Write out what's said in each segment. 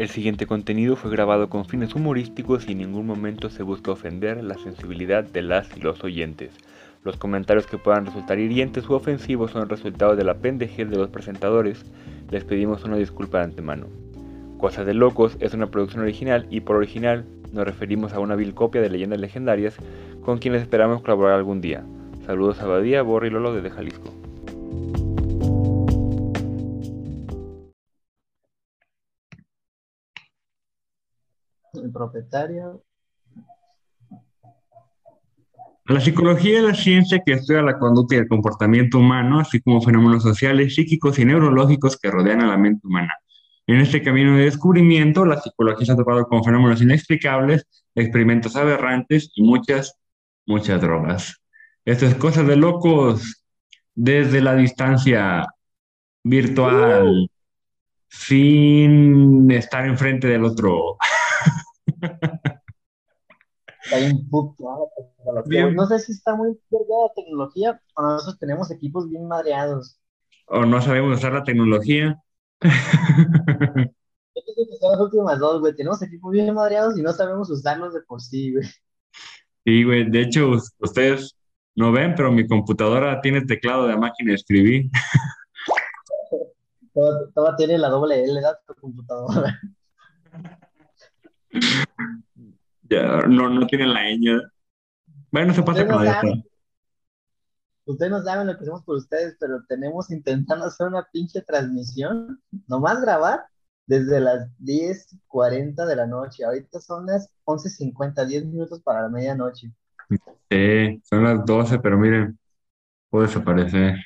El siguiente contenido fue grabado con fines humorísticos y en ningún momento se busca ofender la sensibilidad de las y los oyentes. Los comentarios que puedan resultar hirientes u ofensivos son el resultado de la pendejez de los presentadores. Les pedimos una disculpa de antemano. Cosas de Locos es una producción original y por original nos referimos a una vil copia de leyendas legendarias con quienes esperamos colaborar algún día. Saludos a Badía, Borri y Lolo desde Jalisco. El propietario. La psicología es la ciencia que estudia la conducta y el comportamiento humano, así como fenómenos sociales, psíquicos y neurológicos que rodean a la mente humana. En este camino de descubrimiento, la psicología se ha topado con fenómenos inexplicables, experimentos aberrantes y muchas, muchas drogas. Esto es cosas de locos desde la distancia virtual, sin estar enfrente del otro. No sé si está muy cargada la tecnología o nosotros tenemos equipos bien madreados. O no sabemos usar la tecnología. Yo creo que son las últimas dos, güey. Tenemos equipos bien madreados y no sabemos usarlos de por sí, güey. Sí, güey. De hecho, ustedes no ven, pero mi computadora tiene teclado de máquina de escribir. Toda, tiene la doble L, ¿verdad? Tu computadora. Ya, no, no tiene la ñ. Bueno, se pasa con la Ustedes no saben lo que hacemos por ustedes, pero tenemos intentando hacer una pinche transmisión, nomás grabar desde las 10.40 de la noche. Ahorita son las 11.50, 10 minutos para la medianoche. Sí, son las 12, pero miren, puede desaparecer.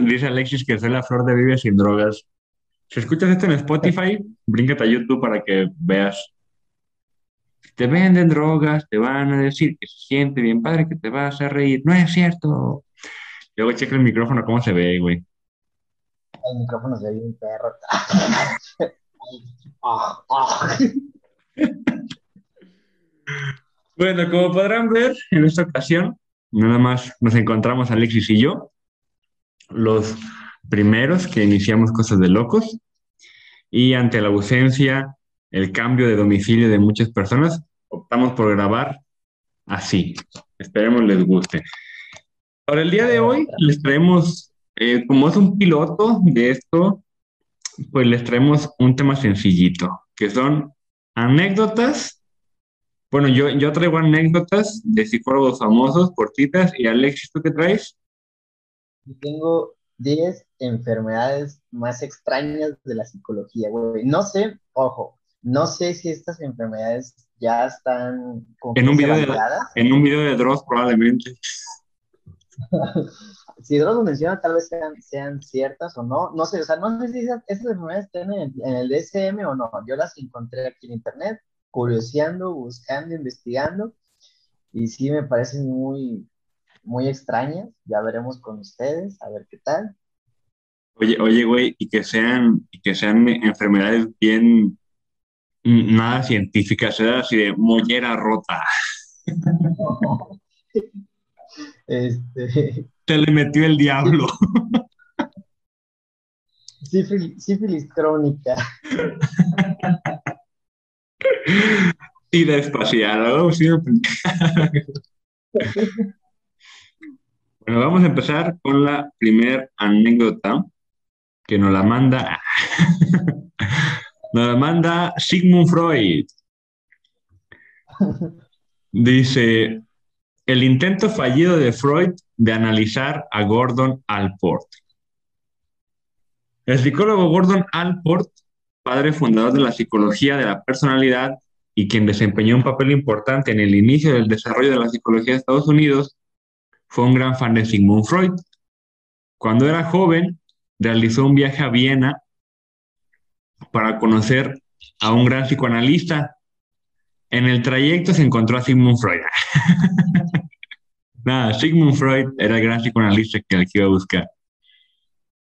dice Alexis que soy la flor de vive sin drogas. Si escuchas esto en Spotify, bríncate a YouTube para que veas. Te venden drogas, te van a decir que se siente bien padre, que te vas a reír. No es cierto. Luego checa el micrófono, cómo se ve, güey. El micrófono se ve bien perro. bueno, como podrán ver, en esta ocasión, nada más nos encontramos Alexis y yo. Los primeros que iniciamos cosas de locos y ante la ausencia, el cambio de domicilio de muchas personas, optamos por grabar así. Esperemos les guste. Para el día de hoy les traemos, eh, como es un piloto de esto, pues les traemos un tema sencillito, que son anécdotas. Bueno, yo, yo traigo anécdotas de psicólogos famosos, cortitas, y Alexis, ¿tú qué traes? tengo 10 enfermedades más extrañas de la psicología, güey. No sé, ojo, no sé si estas enfermedades ya están en un video de, en un video de Dross probablemente. si Dross lo menciona, tal vez sean, sean ciertas o no. No sé, o sea, no sé si esas, enfermedades están en, en el DSM o no. Yo las encontré aquí en internet, curioseando, buscando, investigando, y sí me parecen muy, muy extrañas. Ya veremos con ustedes, a ver qué tal. Oye, oye, güey, y que sean, y que sean enfermedades bien nada científicas, sea así de mollera rota. Este... Te le metió el diablo. Sífilis, sífilis crónica. Y despaciado, Bueno, vamos a empezar con la primera anécdota que nos la manda, nos la manda Sigmund Freud. Dice, el intento fallido de Freud de analizar a Gordon Alport. El psicólogo Gordon Alport, padre fundador de la psicología de la personalidad y quien desempeñó un papel importante en el inicio del desarrollo de la psicología de Estados Unidos, fue un gran fan de Sigmund Freud. Cuando era joven, realizó un viaje a Viena para conocer a un gran psicoanalista. En el trayecto se encontró a Sigmund Freud. Nada, Sigmund Freud era el gran psicoanalista que él iba a buscar.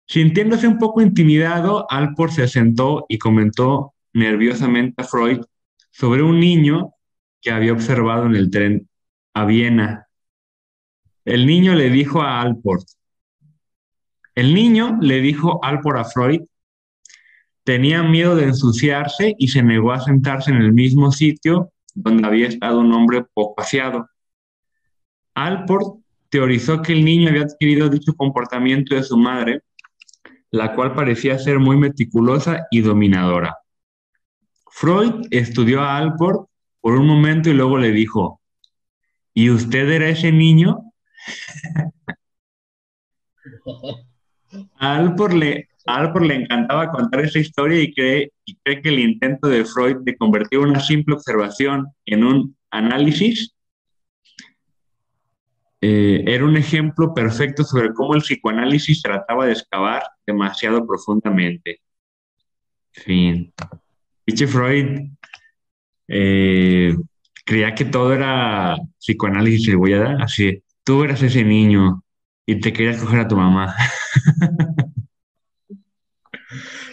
Sintiéndose un poco intimidado, Alport se sentó y comentó nerviosamente a Freud sobre un niño que había observado en el tren a Viena el niño le dijo a Alport, El niño le dijo Alport a Freud, tenía miedo de ensuciarse y se negó a sentarse en el mismo sitio donde había estado un hombre poco aseado. Alport teorizó que el niño había adquirido dicho comportamiento de su madre, la cual parecía ser muy meticulosa y dominadora. Freud estudió a Alport por un momento y luego le dijo, ¿y usted era ese niño? A Alport le, le encantaba contar esa historia y cree, y cree que el intento de Freud de convertir una simple observación en un análisis eh, era un ejemplo perfecto sobre cómo el psicoanálisis trataba de excavar demasiado profundamente. Fin. Dicho Freud eh, creía que todo era psicoanálisis voy a dar así, tú eras ese niño y te querías coger a tu mamá.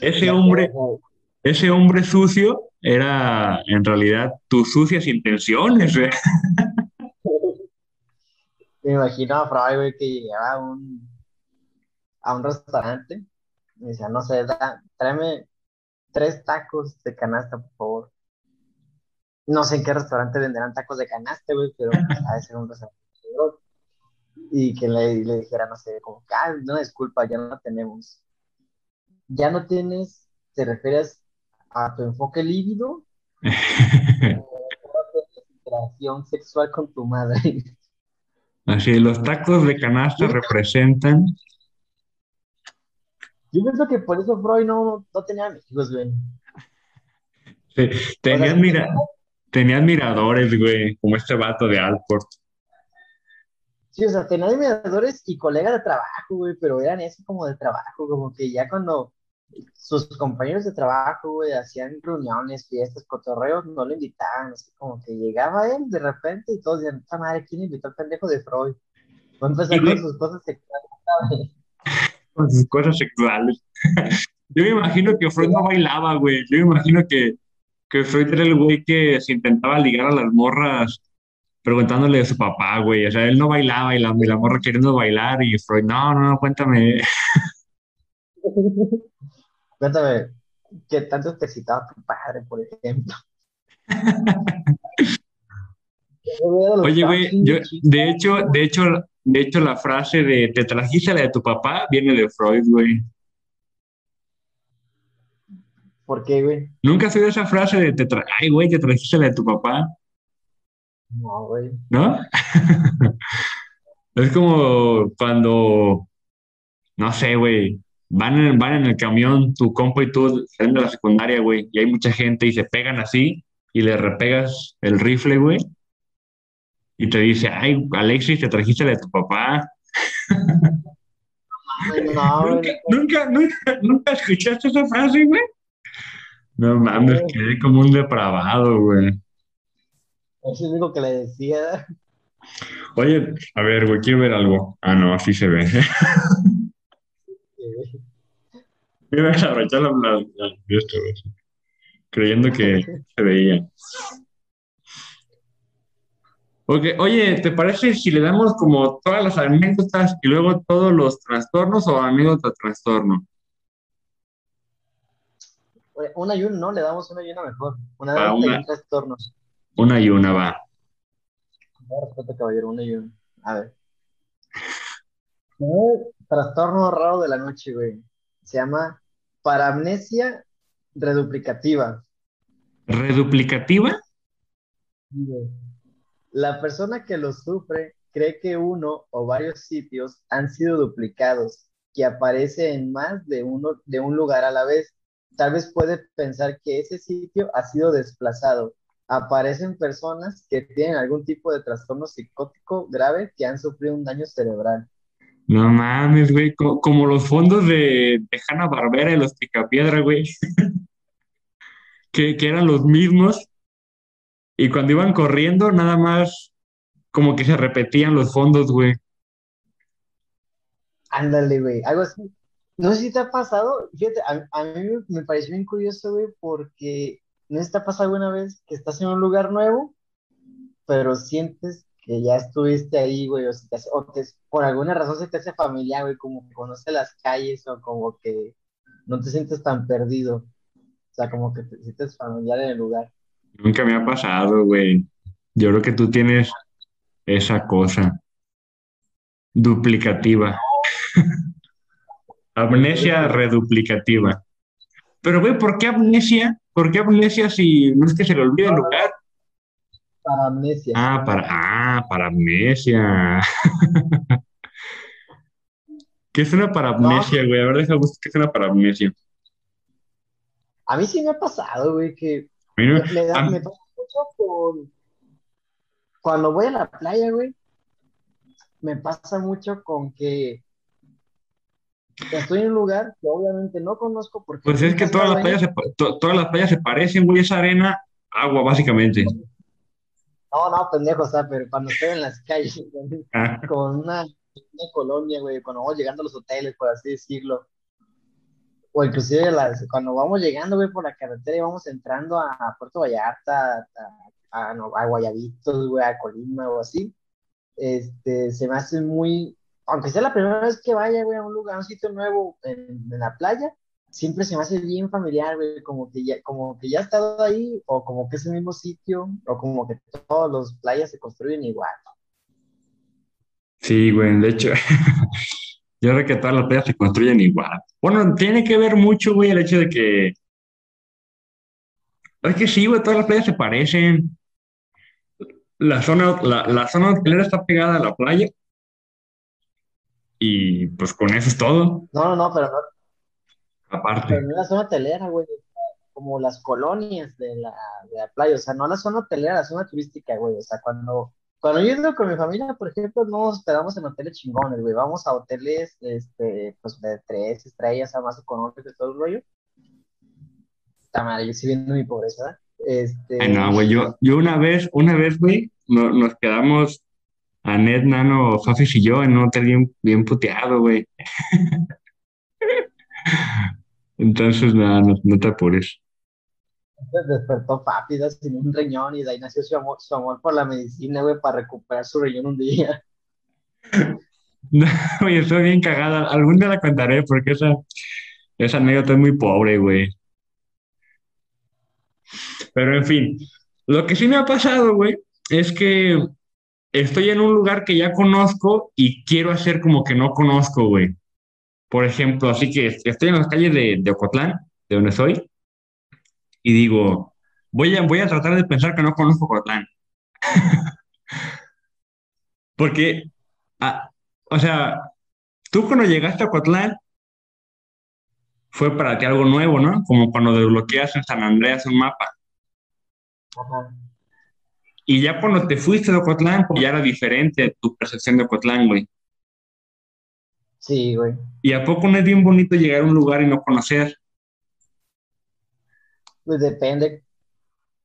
ese hombre, ese hombre sucio era en realidad tus sucias intenciones. Me imagino a Freud, güey, que llegaba a un, a un restaurante y decía, no sé, tráeme tres tacos de canasta, por favor. No sé en qué restaurante venderán tacos de canasta, güey, pero a ser un restaurante. Y que le, le dijera, no sé, como, ah, no, disculpa, ya no tenemos. Ya no tienes, ¿te refieres a tu enfoque lívido? o sexual con tu madre. Así, los tacos de canasta representan. Yo pienso que por eso Freud no, no tenía amigos, güey. Sí, tenía, admiradores, güey, como este vato de Alport. Sí, o sea, tenía admiradores y colegas de trabajo, güey, pero eran eso como de trabajo, como que ya cuando sus compañeros de trabajo, güey, hacían reuniones, fiestas, cotorreos, no lo invitaban, así como que llegaba él de repente y todos decían, esta madre, ¿quién invitó al pendejo de Freud? Va a empezar con sus cosas sexuales, Con sus cosas sexuales. Yo me imagino que Freud no bailaba, güey. Yo me imagino que, que Freud era el güey que se intentaba ligar a las morras preguntándole a su papá, güey. O sea, él no bailaba y la, y la morra queriendo bailar y Freud, no, no, no, cuéntame. Cuéntame, ¿qué tanto te excitaba tu padre, por ejemplo? Oye, güey, yo, de hecho, de hecho, de hecho, la frase de te trajiste la de tu papá viene de Freud, güey. ¿Por qué, güey? ¿Nunca has oído esa frase de te tra ay, güey, te trajiste la de tu papá? No, güey. ¿No? es como cuando, no sé, güey, van en, van en el camión, tu compa y tú salen de la secundaria, güey, y hay mucha gente y se pegan así y le repegas el rifle, güey, y te dice, ay, Alexis, te trajiste de tu papá. No, ¿Nunca, nunca, nunca, escuchaste esa frase, güey? No mames, quedé como un depravado, güey. Es lo único que le decía. Oye, a ver, güey, quiero ver algo. Ah, no, así se ve. Iba a abrochar la, la, esto, creyendo que se veía. Okay. Oye, ¿te parece si le damos como todas las anécdotas y luego todos los trastornos o anécdota trastorno? Una y una, ¿no? Le damos una y una mejor. Una de una, trastornos. Una y una va. Respeto, caballero, una y una. A ver. Trastorno raro de la noche, güey. Se llama Paramnesia reduplicativa. ¿Reduplicativa? La persona que lo sufre cree que uno o varios sitios han sido duplicados, que aparece en más de, uno, de un lugar a la vez. Tal vez puede pensar que ese sitio ha sido desplazado. Aparecen personas que tienen algún tipo de trastorno psicótico grave que han sufrido un daño cerebral. No mames, güey, como, los fondos de, de Hanna Barbera y los Picapiedra, güey. que, que eran los mismos. Y cuando iban corriendo, nada más como que se repetían los fondos, güey. Ándale, güey, algo así. No sé si te ha pasado, fíjate, a, mí me pareció bien curioso, güey, porque no te ha pasado alguna vez que estás en un lugar nuevo, pero sientes que ya estuviste ahí, güey, o, si te hace- o te- por alguna razón se te hace familiar, güey, como que conoces las calles o como que no te sientes tan perdido. O sea, como que te sientes familiar en el lugar. Nunca me ha pasado, güey. Yo creo que tú tienes esa cosa duplicativa. Amnesia reduplicativa. Pero, güey, ¿por qué amnesia? ¿Por qué amnesia si no es que se le olvide el lugar? Para amnesia. Ah, para, ah, para amnesia. ¿Qué es una paramnesia, güey? A ver, déjame buscar qué es una paramnesia. A mí sí me ha pasado, güey, que no- me, da- a- me pasa mucho con... Cuando voy a la playa, güey, me pasa mucho con que estoy en un lugar que obviamente no conozco porque Pues es que todas las playas se, to- todas las playas se parecen, güey, esa arena, agua, básicamente. No, no, pendejo, o sea, pero cuando estoy en las calles con, Ah, con una, una colonia, güey, cuando vamos llegando a los hoteles, por así decirlo, o inclusive las, cuando vamos llegando, güey, por la carretera y vamos entrando a, a Puerto Vallarta, a, a Guayabitos, güey, a Colima o así, este, se me hace muy, aunque sea la primera vez que vaya, a un lugar, a un sitio nuevo en, en la playa, siempre se me hace bien familiar, güey, como que ya, como que ya he estado ahí, o como que es el mismo sitio, o como que todas las playas se construyen igual. sí, güey, de hecho, yo creo que todas las playas se construyen igual. Bueno, tiene que ver mucho, güey, el hecho de que, es que sí, güey, todas las playas se parecen. La zona, la, la zona hotelera está pegada a la playa y pues con eso es todo, No, no, no, pero no, aparte. pero no la zona hotelera, güey, como las colonias de la, de la playa, o sea, no la zona hotelera, la zona turística, güey, o sea, cuando, cuando yo ido con mi familia, por ejemplo, no nos hospedamos en hoteles chingones, güey, vamos a hoteles, este, pues, de tres estrellas, a más económicos y todo el rollo. Está mal, yo sí viendo mi pobreza, este, Ay, no, güey, yo, yo una vez, una vez, güey, no- nos quedamos, Anet, Nano, Fafis y yo, en un hotel bien, bien puteado, güey. Entonces, nada, no, no te apures. Despertó Pápida sin un riñón y de ahí nació su amor, su amor por la medicina, güey, para recuperar su riñón un día. No, Oye, estoy bien cagada. Algún día la contaré porque esa, esa anécdota es muy pobre, güey. Pero en fin, lo que sí me ha pasado, güey, es que estoy en un lugar que ya conozco y quiero hacer como que no conozco, güey. Por ejemplo, así que estoy en las calles de, Ocotlán, de donde soy, y digo, voy a, voy a tratar de pensar que no conozco Ocotlán. Porque, o sea, tú cuando llegaste a Ocotlán, fue para ti algo nuevo, ¿no? Como cuando desbloqueas en San Andreas un mapa. Y ya cuando te fuiste de Ocotlán, pues ya era diferente tu percepción de Ocotlán, güey. Sí, güey. ¿Y a poco no es bien bonito llegar a un lugar y no conocer? Pues depende.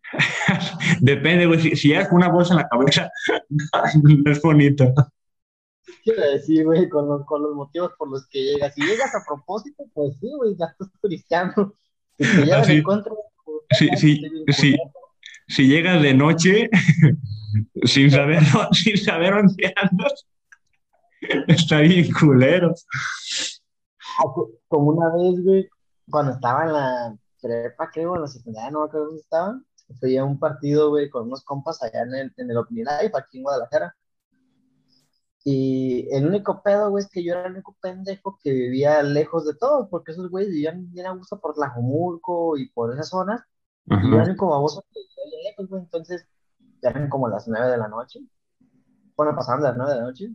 Depende, güey. Si, si llegas con una bolsa en la cabeza, no es bonito. Quiero decir, güey, con los, con los motivos por los que llegas. Si llegas a propósito, pues sí, güey, ya estás turisteando. Si te llevas Así. en contra, pues, Sí, ya sí, bien sí. Si llegas de noche, sin saber, sin saber dónde andas, está bien culero. Ah, co- Como una vez, güey, cuando estaba en la prepa, creo, en la secundaria, no me dónde estaba, fui a un partido, güey, con unos compas allá en el, en el aquí en Guadalajara. Y el único pedo, güey, es que yo era el único pendejo que vivía lejos de todos, porque esos güeyes vivían bien a gusto por Tlajomulco y por esas zonas, y Ajá. único baboso que vivía lejos, güey, entonces ya eran como las nueve de la noche, bueno, pasaban de las nueve de la noche,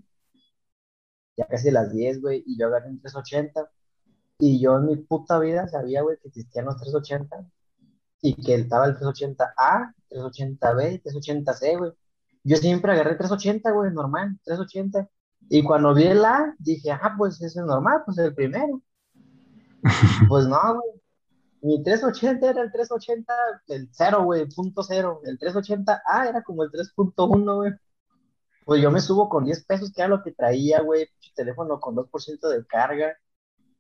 ya casi las diez, güey, y yo agarré un 380, y yo en mi puta vida sabía, güey, que existían los 380, y que estaba el 380A, 380B, 380C, güey. Yo siempre agarré 380, güey, normal, 380. Y cuando vi el A, dije, ah, pues ese es normal, pues el primero. Pues no, güey. Mi 380 era el 380, el 0, güey, punto cero. El 380A era como el 3.1, güey. Pues yo me subo con 10 pesos, que era lo que traía, güey. Teléfono con 2% de carga.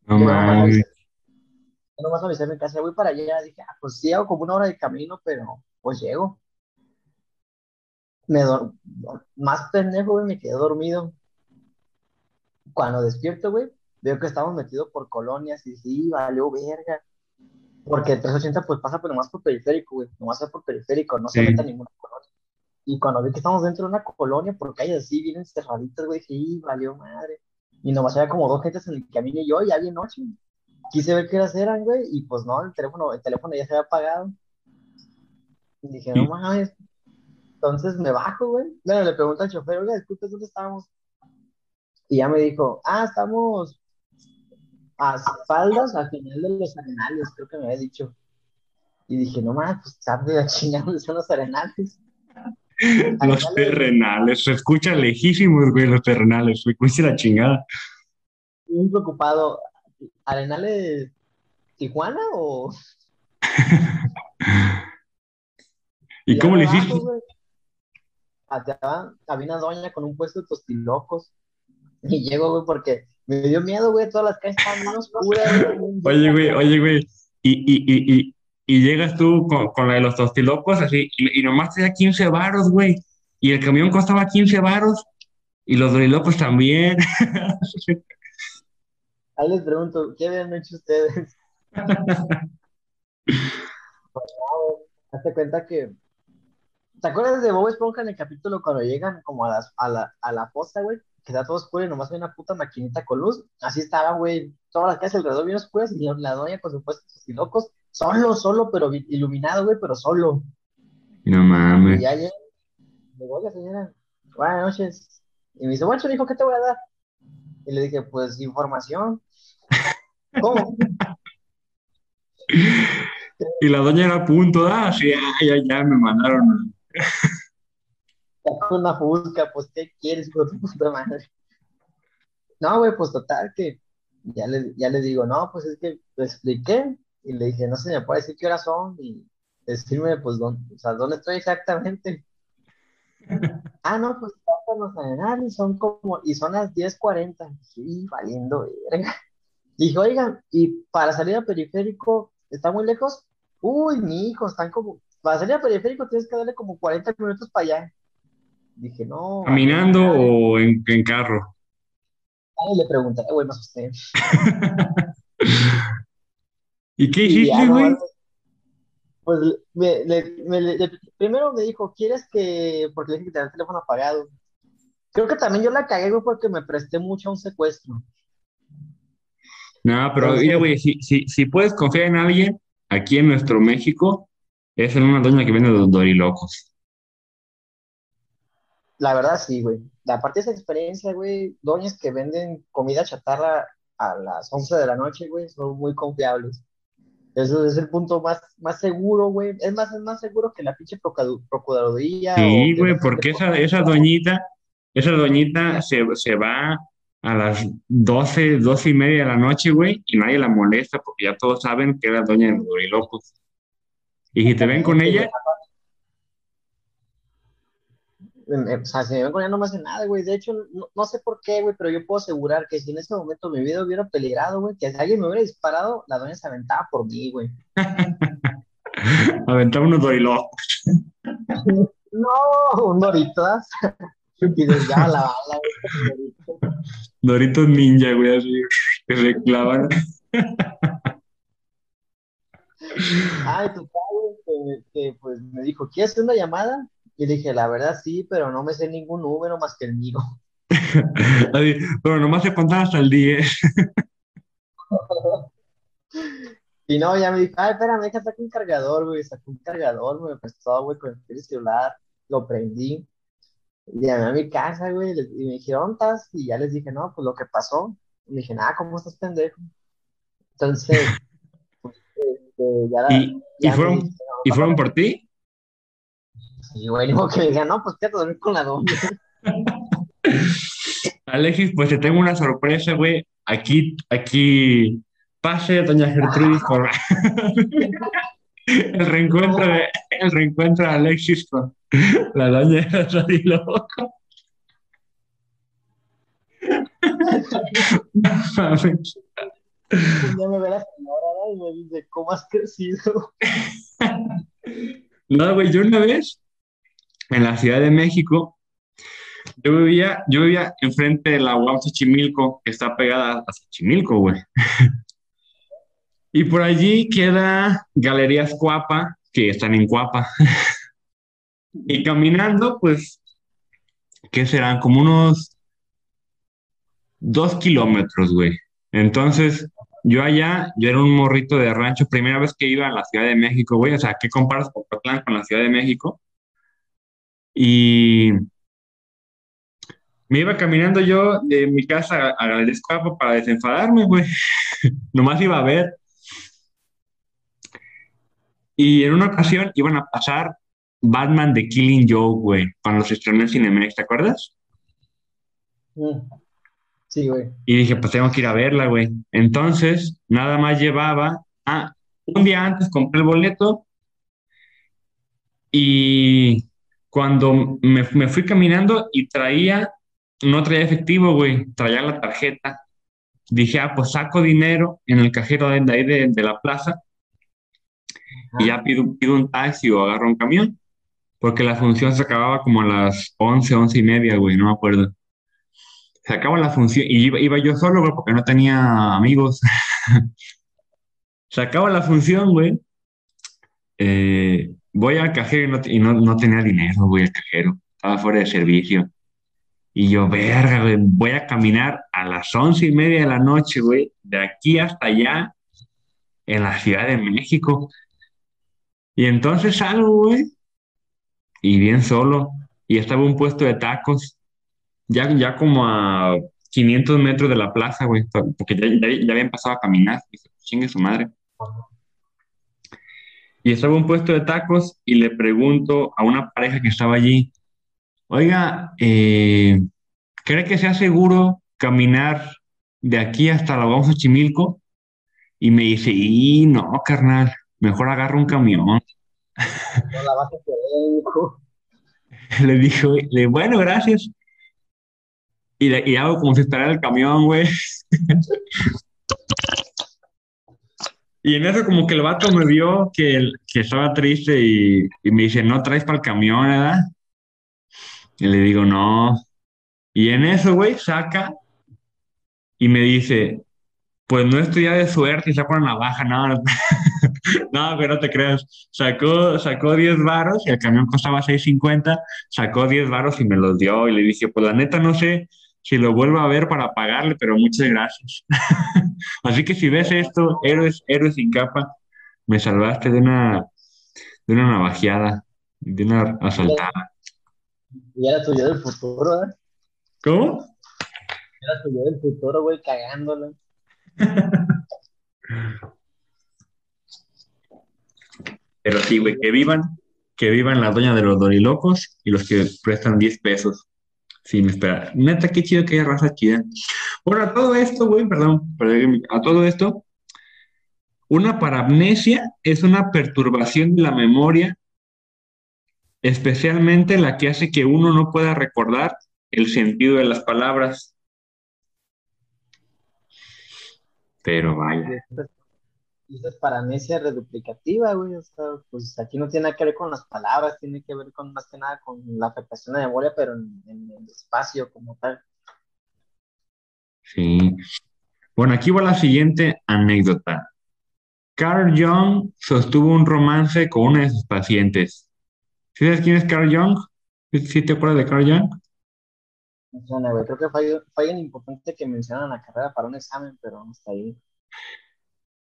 No mames. yo nomás avisé en mi casa, voy para allá. Dije, ah, pues sí, hago como una hora de camino, pero pues llego. me más pendejo, güey, me quedé dormido. Cuando despierto, güey, veo que estamos metidos por colonias y sí, valió verga. Porque el 380 pues pasa pues nomás por periférico, güey, nomás es por periférico, no se Sí. mete a ninguna colonia. Y cuando vi que estamos dentro de una colonia, por calles así, bien cerraditas, güey, dije, "Y, valió madre. Y nomás había como dos gentes en el camino y yo, ya bien noche. Quise ver qué horas eran, güey, y pues no, el teléfono, el teléfono ya se había apagado. Y dije, no mames. Entonces me bajo, güey. Bueno, le pregunto al chofer, oiga, disculpe, ¿dónde estamos? Y ya me dijo, ah, estamos a espaldas al final de los arenales, creo que me había dicho. Y dije, no mames, pues sabe la chingada dónde son los arenales. Los terrenales, se escucha lejísimos, güey, los terrenales, me cuesta la chingada. bien preocupado. ¿Arenales Tijuana o...? ¿Y cómo le hiciste? Acá había una doña con un puesto de tostilocos. Y llego, güey, porque me dio miedo, güey. Todas las calles estaban bien oscuras, güey. Oye, güey, oye, güey, y, y, y, y, y llegas tú con, con la de los tostilocos así, y, y nomás te da 15 varos, güey, y el camión costaba 15 varos, y los dorilocos también. Ahí les pregunto, ¿qué habían hecho ustedes? Hazte cuenta que. ¿Te acuerdas de Bob Esponja en el capítulo cuando llegan como a, las, a, la, a la fosa, güey? Que está todo oscuro y nomás hay una puta maquinita con luz. Así estaba, güey. Todas las calles alrededor bien oscuras y la, doña con sus puestos y locos. Solo, solo, pero iluminado, güey, pero solo. No Y mames. ya llega. Digo, oiga, señora, buenas noches. Y me dice, bueno, hijo, ¿qué te voy a dar? Y le dije, pues información. ¿Cómo? Y la doña era a punto, ah, sí, ah, ya, ya me mandaron. Sacó una fusca, pues, ¿qué quieres, hijo de tu puta madre? No, güey, pues total, que ya le, ya le digo, no, pues es que le expliqué y le dije, no sé, me puede decir qué horas son y decirme, pues, dónde, o sea, dónde estoy exactamente. Ah, no, pues están los arenales, son como, y son las 10:40. Sí, valiendo, verga. Dije, oigan, y para salir a periférico, ¿está muy lejos? Uy, mi hijo, están como, para salir a periférico tienes que darle como 40 minutos para allá. Dije, no, ¿Caminando o en, en carro? Ay, le pregunté, güey, me asusté. ¿Y qué hiciste, no, güey? pues me- le- me- le- primero me dijo, ¿quieres que, porque le dije que tenía el teléfono apagado. Creo que también yo la cagué, güey, porque me presté mucho a un secuestro. No, pero mira, güey, si, si, si puedes confiar en alguien aquí en nuestro México, es en una doña que vende los dorilocos. La verdad sí, güey. Aparte de esa experiencia, güey, doñas que venden comida chatarra a las 11 de la noche, güey, son muy confiables. Eso es el punto más, más seguro, güey. Es más, es más seguro que la pinche procuraduría Sí, güey, porque esa, esa doñita, esa doñita se, se va a las 12, 12 y media de la noche, güey, y nadie la molesta porque ya todos saben que es la doña de los. Y si te ven con ella, O sea, si me ven con ella no me hace nada, güey. De hecho, no, no sé por qué, güey, pero yo puedo asegurar que si en ese momento mi vida hubiera peligrado, güey, que si alguien me hubiera disparado, la doña se aventaba por mí, güey. aventaba unos dorilocos. No, un doritas. Y desviaba la bala, güey. Doritos ninja, güey, así, que se clavan. Ay, total, que, que, pues me dijo, ¿quieres hacer una llamada? Y le dije, la verdad sí, pero no me sé ningún número más que el mío. Pero nomás se contar hasta el 10. Y no, ya me dijo, ay, espérame, deja sacar un cargador, güey. Sacó un cargador, me prestó, güey, con el celular, lo prendí. Llamé a mi casa, güey, y me dijeron, ¿dónde estás? Y ya les dije, no, pues lo que pasó. Y me dije, nada, ¿cómo estás, pendejo? Entonces, pues, este, ya, la- ¿Y, ya fueron, dijeron, ¿Y fueron por ti? Y güey, modo que me digan, no, pues quédate a dormir con la doña. Alexis, pues te tengo una sorpresa, güey. Aquí, aquí, pase, doña Gertrudis, por el reencuentro de, el reencuentro de Alexis con la doña de. Un día me ve la señora, y me dice, ¿cómo has crecido? No, güey, yo una vez en la Ciudad de México, yo vivía, yo vivía enfrente de la UAM Xochimilco, que está pegada a Xochimilco, güey. y por allí queda Galerías Cuapa, que están en Cuapa. y caminando, pues, ¿qué serán? Como unos dos kilómetros, güey. Entonces, yo allá, yo era un morrito de rancho, primera vez que iba a la Ciudad de México, güey. O sea, ¿qué comparas Pocotlán con la Ciudad de México? Y me iba caminando yo de mi casa a la escuapa para desenfadarme, güey. Nomás iba a ver. Y en una ocasión iban a pasar Batman de Killing Joke, güey, cuando se estrenó en Cinemex, ¿te acuerdas? Mm. Sí, güey. Y dije, pues tengo que ir a verla, güey. Entonces, nada más llevaba. Ah, un día antes compré el boleto y cuando me, me fui caminando y traía, no traía efectivo, güey, traía la tarjeta. Dije, ah, pues saco dinero en el cajero de ahí de, de la plaza y ya pido, pido un taxi o agarro un camión, porque la función se acababa como a las 11, 11 y media, güey, no me acuerdo. Se acaba la función y iba, iba yo solo, güey, porque no tenía amigos. se acaba la función, güey. Eh, voy al cajero y no, y no, no tenía dinero, güey, el cajero. Estaba fuera de servicio. Y yo, verga, güey, voy a caminar a las once y media de la noche, güey, de aquí hasta allá, en la Ciudad de México. Y entonces salgo, güey, y bien solo. Y estaba un puesto de tacos, ya, ya como a 500 metros de la plaza, güey, porque ya, ya, ya habían pasado a caminar. Y dije, chingue su madre. Y estaba un puesto de tacos y le pregunto a una pareja que estaba allí, oiga, eh, ¿cree que sea seguro caminar de aquí hasta la Vamos Chimilco? Y me dice, y no, carnal, mejor agarro un camión. No la vas a querer. Le dijo, le, bueno, gracias. Y, le- y hago como si esperara el camión, güey. Y en eso como que el vato me vio que, que estaba triste y, y me dice, ¿no traes para el camión, verdad? Y le digo, no. Y en eso, güey, saca y me dice, pues no estoy ya de suerte y saca una navaja, no, no, no, pero no te creas. Sacó, sacó 10 varos y el camión costaba 6.50, sacó 10 varos y me los dio y le dije, pues la neta no sé si lo vuelvo a ver para pagarle, pero muchas gracias. Así que si ves esto, héroes, héroes sin capa, me salvaste de una, de una navajeada, de una asaltada. Y era tuyo del futuro, ¿eh? ¿Cómo? Era tuyo del futuro, güey, cagándole. Pero sí, güey, que vivan, que vivan la doña de los dorilocos y los que prestan 10 pesos sin esperar. Neta, qué chido que haya raza chida. Bueno, a todo esto, güey, perdón, perdón, a todo esto, una parapnesia es una perturbación de la memoria, especialmente la que hace que uno no pueda recordar el sentido de las palabras. Pero vaya. Esta es paranesia reduplicativa, güey. O sea, pues aquí no tiene nada que ver con las palabras, tiene que ver con más que nada con la afectación de memoria, pero en, en el espacio como tal. Sí. Bueno, aquí va la siguiente anécdota. Carl Jung sostuvo un romance con una de sus pacientes. ¿Sí sabes quién es Carl Jung? ¿Sí te acuerdas de Carl Jung? Me suena, güey. Creo que fue, fue alguien importante que mencionan en la carrera para un examen, pero no está ahí.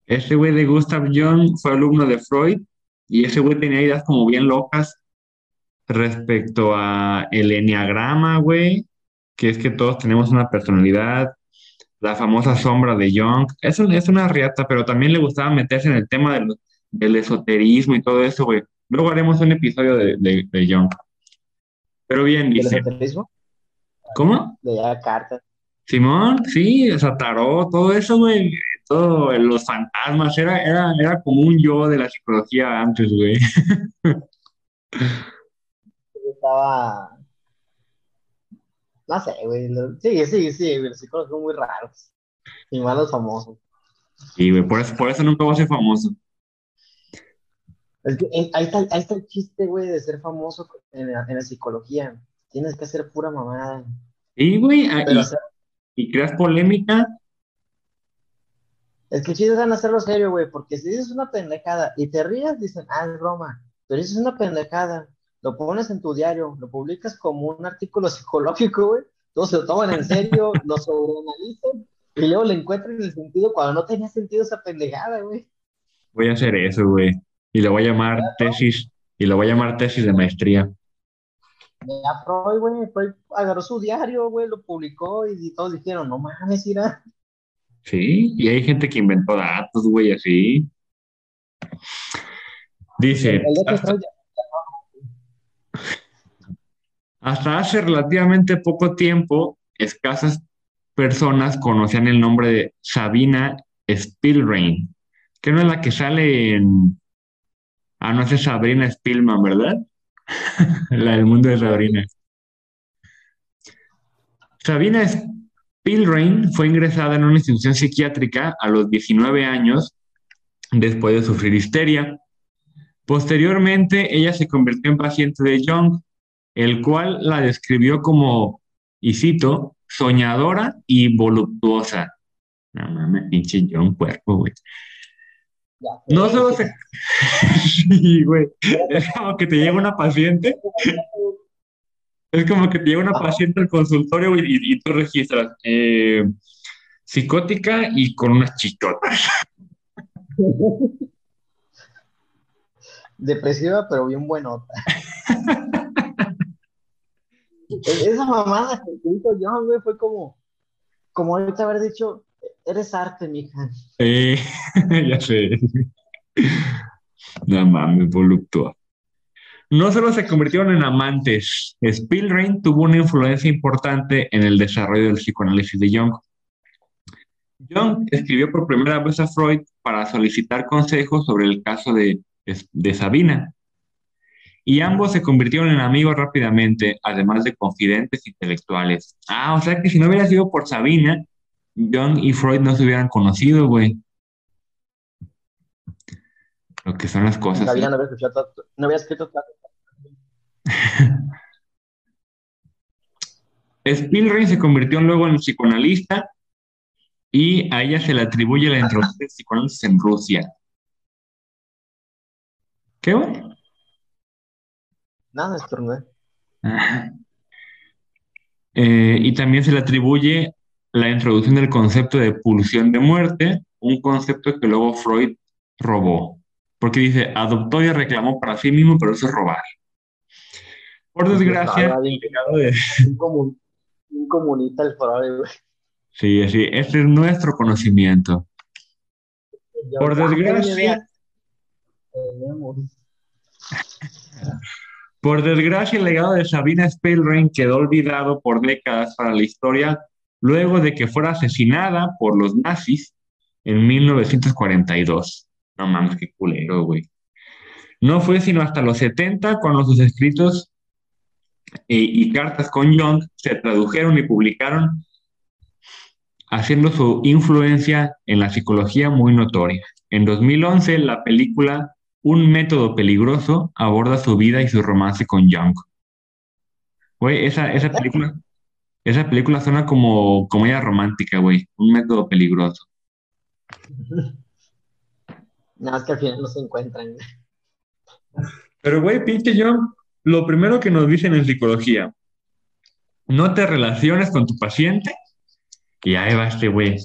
Este güey de Gustav Jung fue alumno de Freud y ese güey tenía ideas como bien locas respecto a el enneagrama, güey, que es que todos tenemos una personalidad, la famosa sombra de Jung. Eso es una riata, pero también le gustaba meterse en el tema del, del esoterismo y todo eso, güey. Luego haremos un episodio de, de, de Jung. Pero bien, ¿Del dice, esoterismo? ¿cómo? De cartas. Simón, sí, o sea, tarot, todo eso, güey, todo, los fantasmas, era, era, era como un yo de la psicología antes, güey. Estaba. No sé, güey. Sí, sí, sí, güey, Los psicólogos son muy raros. Y más los famosos. Sí, güey, por eso, por eso nunca voy a ser famoso. Es que eh, ahí, está, ahí está el chiste, güey, de ser famoso en la, en la psicología. Tienes que hacer pura mamada. Y, güey, ah, Pero, y, o sea, y creas polémica. Es que chiste es en hacerlo serio, güey, porque si dices una pendejada y te rías, dicen, ah, es broma. Pero si es una pendejada, lo pones en tu diario, lo publicas como un artículo psicológico, güey, todos se lo toman en serio, lo sobreanalizan y luego le encuentran el sentido cuando no tenía sentido esa pendejada, güey. Voy a hacer eso, güey. Y lo voy a llamar tesis, y lo voy a llamar tesis de maestría. Ya Freud, güey, Freud agarró su diario, güey, lo publicó y todos dijeron, no mames, mira. Sí, y hay gente que inventó datos, güey, así. Dice, hasta, hace relativamente poco tiempo, escasas personas conocían el nombre de Sabina Spielrein, que no es la que sale en... Ah, no, es Sabrina Spielman, ¿verdad? La del mundo de Sabrina. Sabina Spielrein fue ingresada en una institución psiquiátrica a los 19 años después de sufrir histeria. Posteriormente, ella se convirtió en paciente de Jung, el cual la describió como, y cito, soñadora y voluptuosa. No mames, pinche Jung cuerpo, güey. ya, No solo se... Sí, güey. Es como que te llega una paciente, es como que te llega una Ajá. paciente al consultorio y, y tú registras eh, psicótica y con unas chichotas. Depresiva, pero bien buenota. E- Esa mamada que hizo John, güey, fue como, como ahorita haber dicho, eres arte, mija. Eh, ya sé. No mames, voluptuosa. No solo se convirtieron en amantes, Spielrein tuvo una influencia importante en el desarrollo del psicoanálisis de Jung. Jung escribió por primera vez a Freud para solicitar consejos sobre el caso de, Sabina, y ambos se convirtieron en amigos rápidamente, además de confidentes intelectuales. Ah, o sea que si no hubiera sido por Sabina, Jung y Freud no se hubieran conocido, güey. Lo que son las cosas. La ¿eh? no había escuchado no había escrito tanto. Spielrein se convirtió luego en psicoanalista y a ella se le atribuye la introducción del psicoanálisis en Rusia. ¿Qué, güey? Nada, estornudé. Eh, y también se le atribuye la introducción del concepto de pulsión de muerte, un concepto que luego Freud robó, porque dice, adoptó y reclamó para sí mismo, pero eso es robar. Por desgracia, Estaba el bien- legado de... bien comun- bien comunista el Freud, güey. Sí, sí, este es nuestro conocimiento. Yo, Por desgracia. Por desgracia, el legado de Sabina Spielrein quedó olvidado por décadas para la historia luego de que fuera asesinada por los nazis en 1942. No mames, qué culero, güey. No fue sino hasta los 70 cuando sus escritos y cartas con Jung se tradujeron y publicaron, haciendo su influencia en la psicología muy notoria. En 2011, la película Un método peligroso aborda su vida y su romance con Jung. Güey, esa, esa película, esa película suena como comedia romántica, güey. Un método peligroso. Nada más que al final no se encuentran. Pero, güey, pinche Jung, lo primero que nos dicen en psicología, no te relaciones con tu paciente y ahí va este güey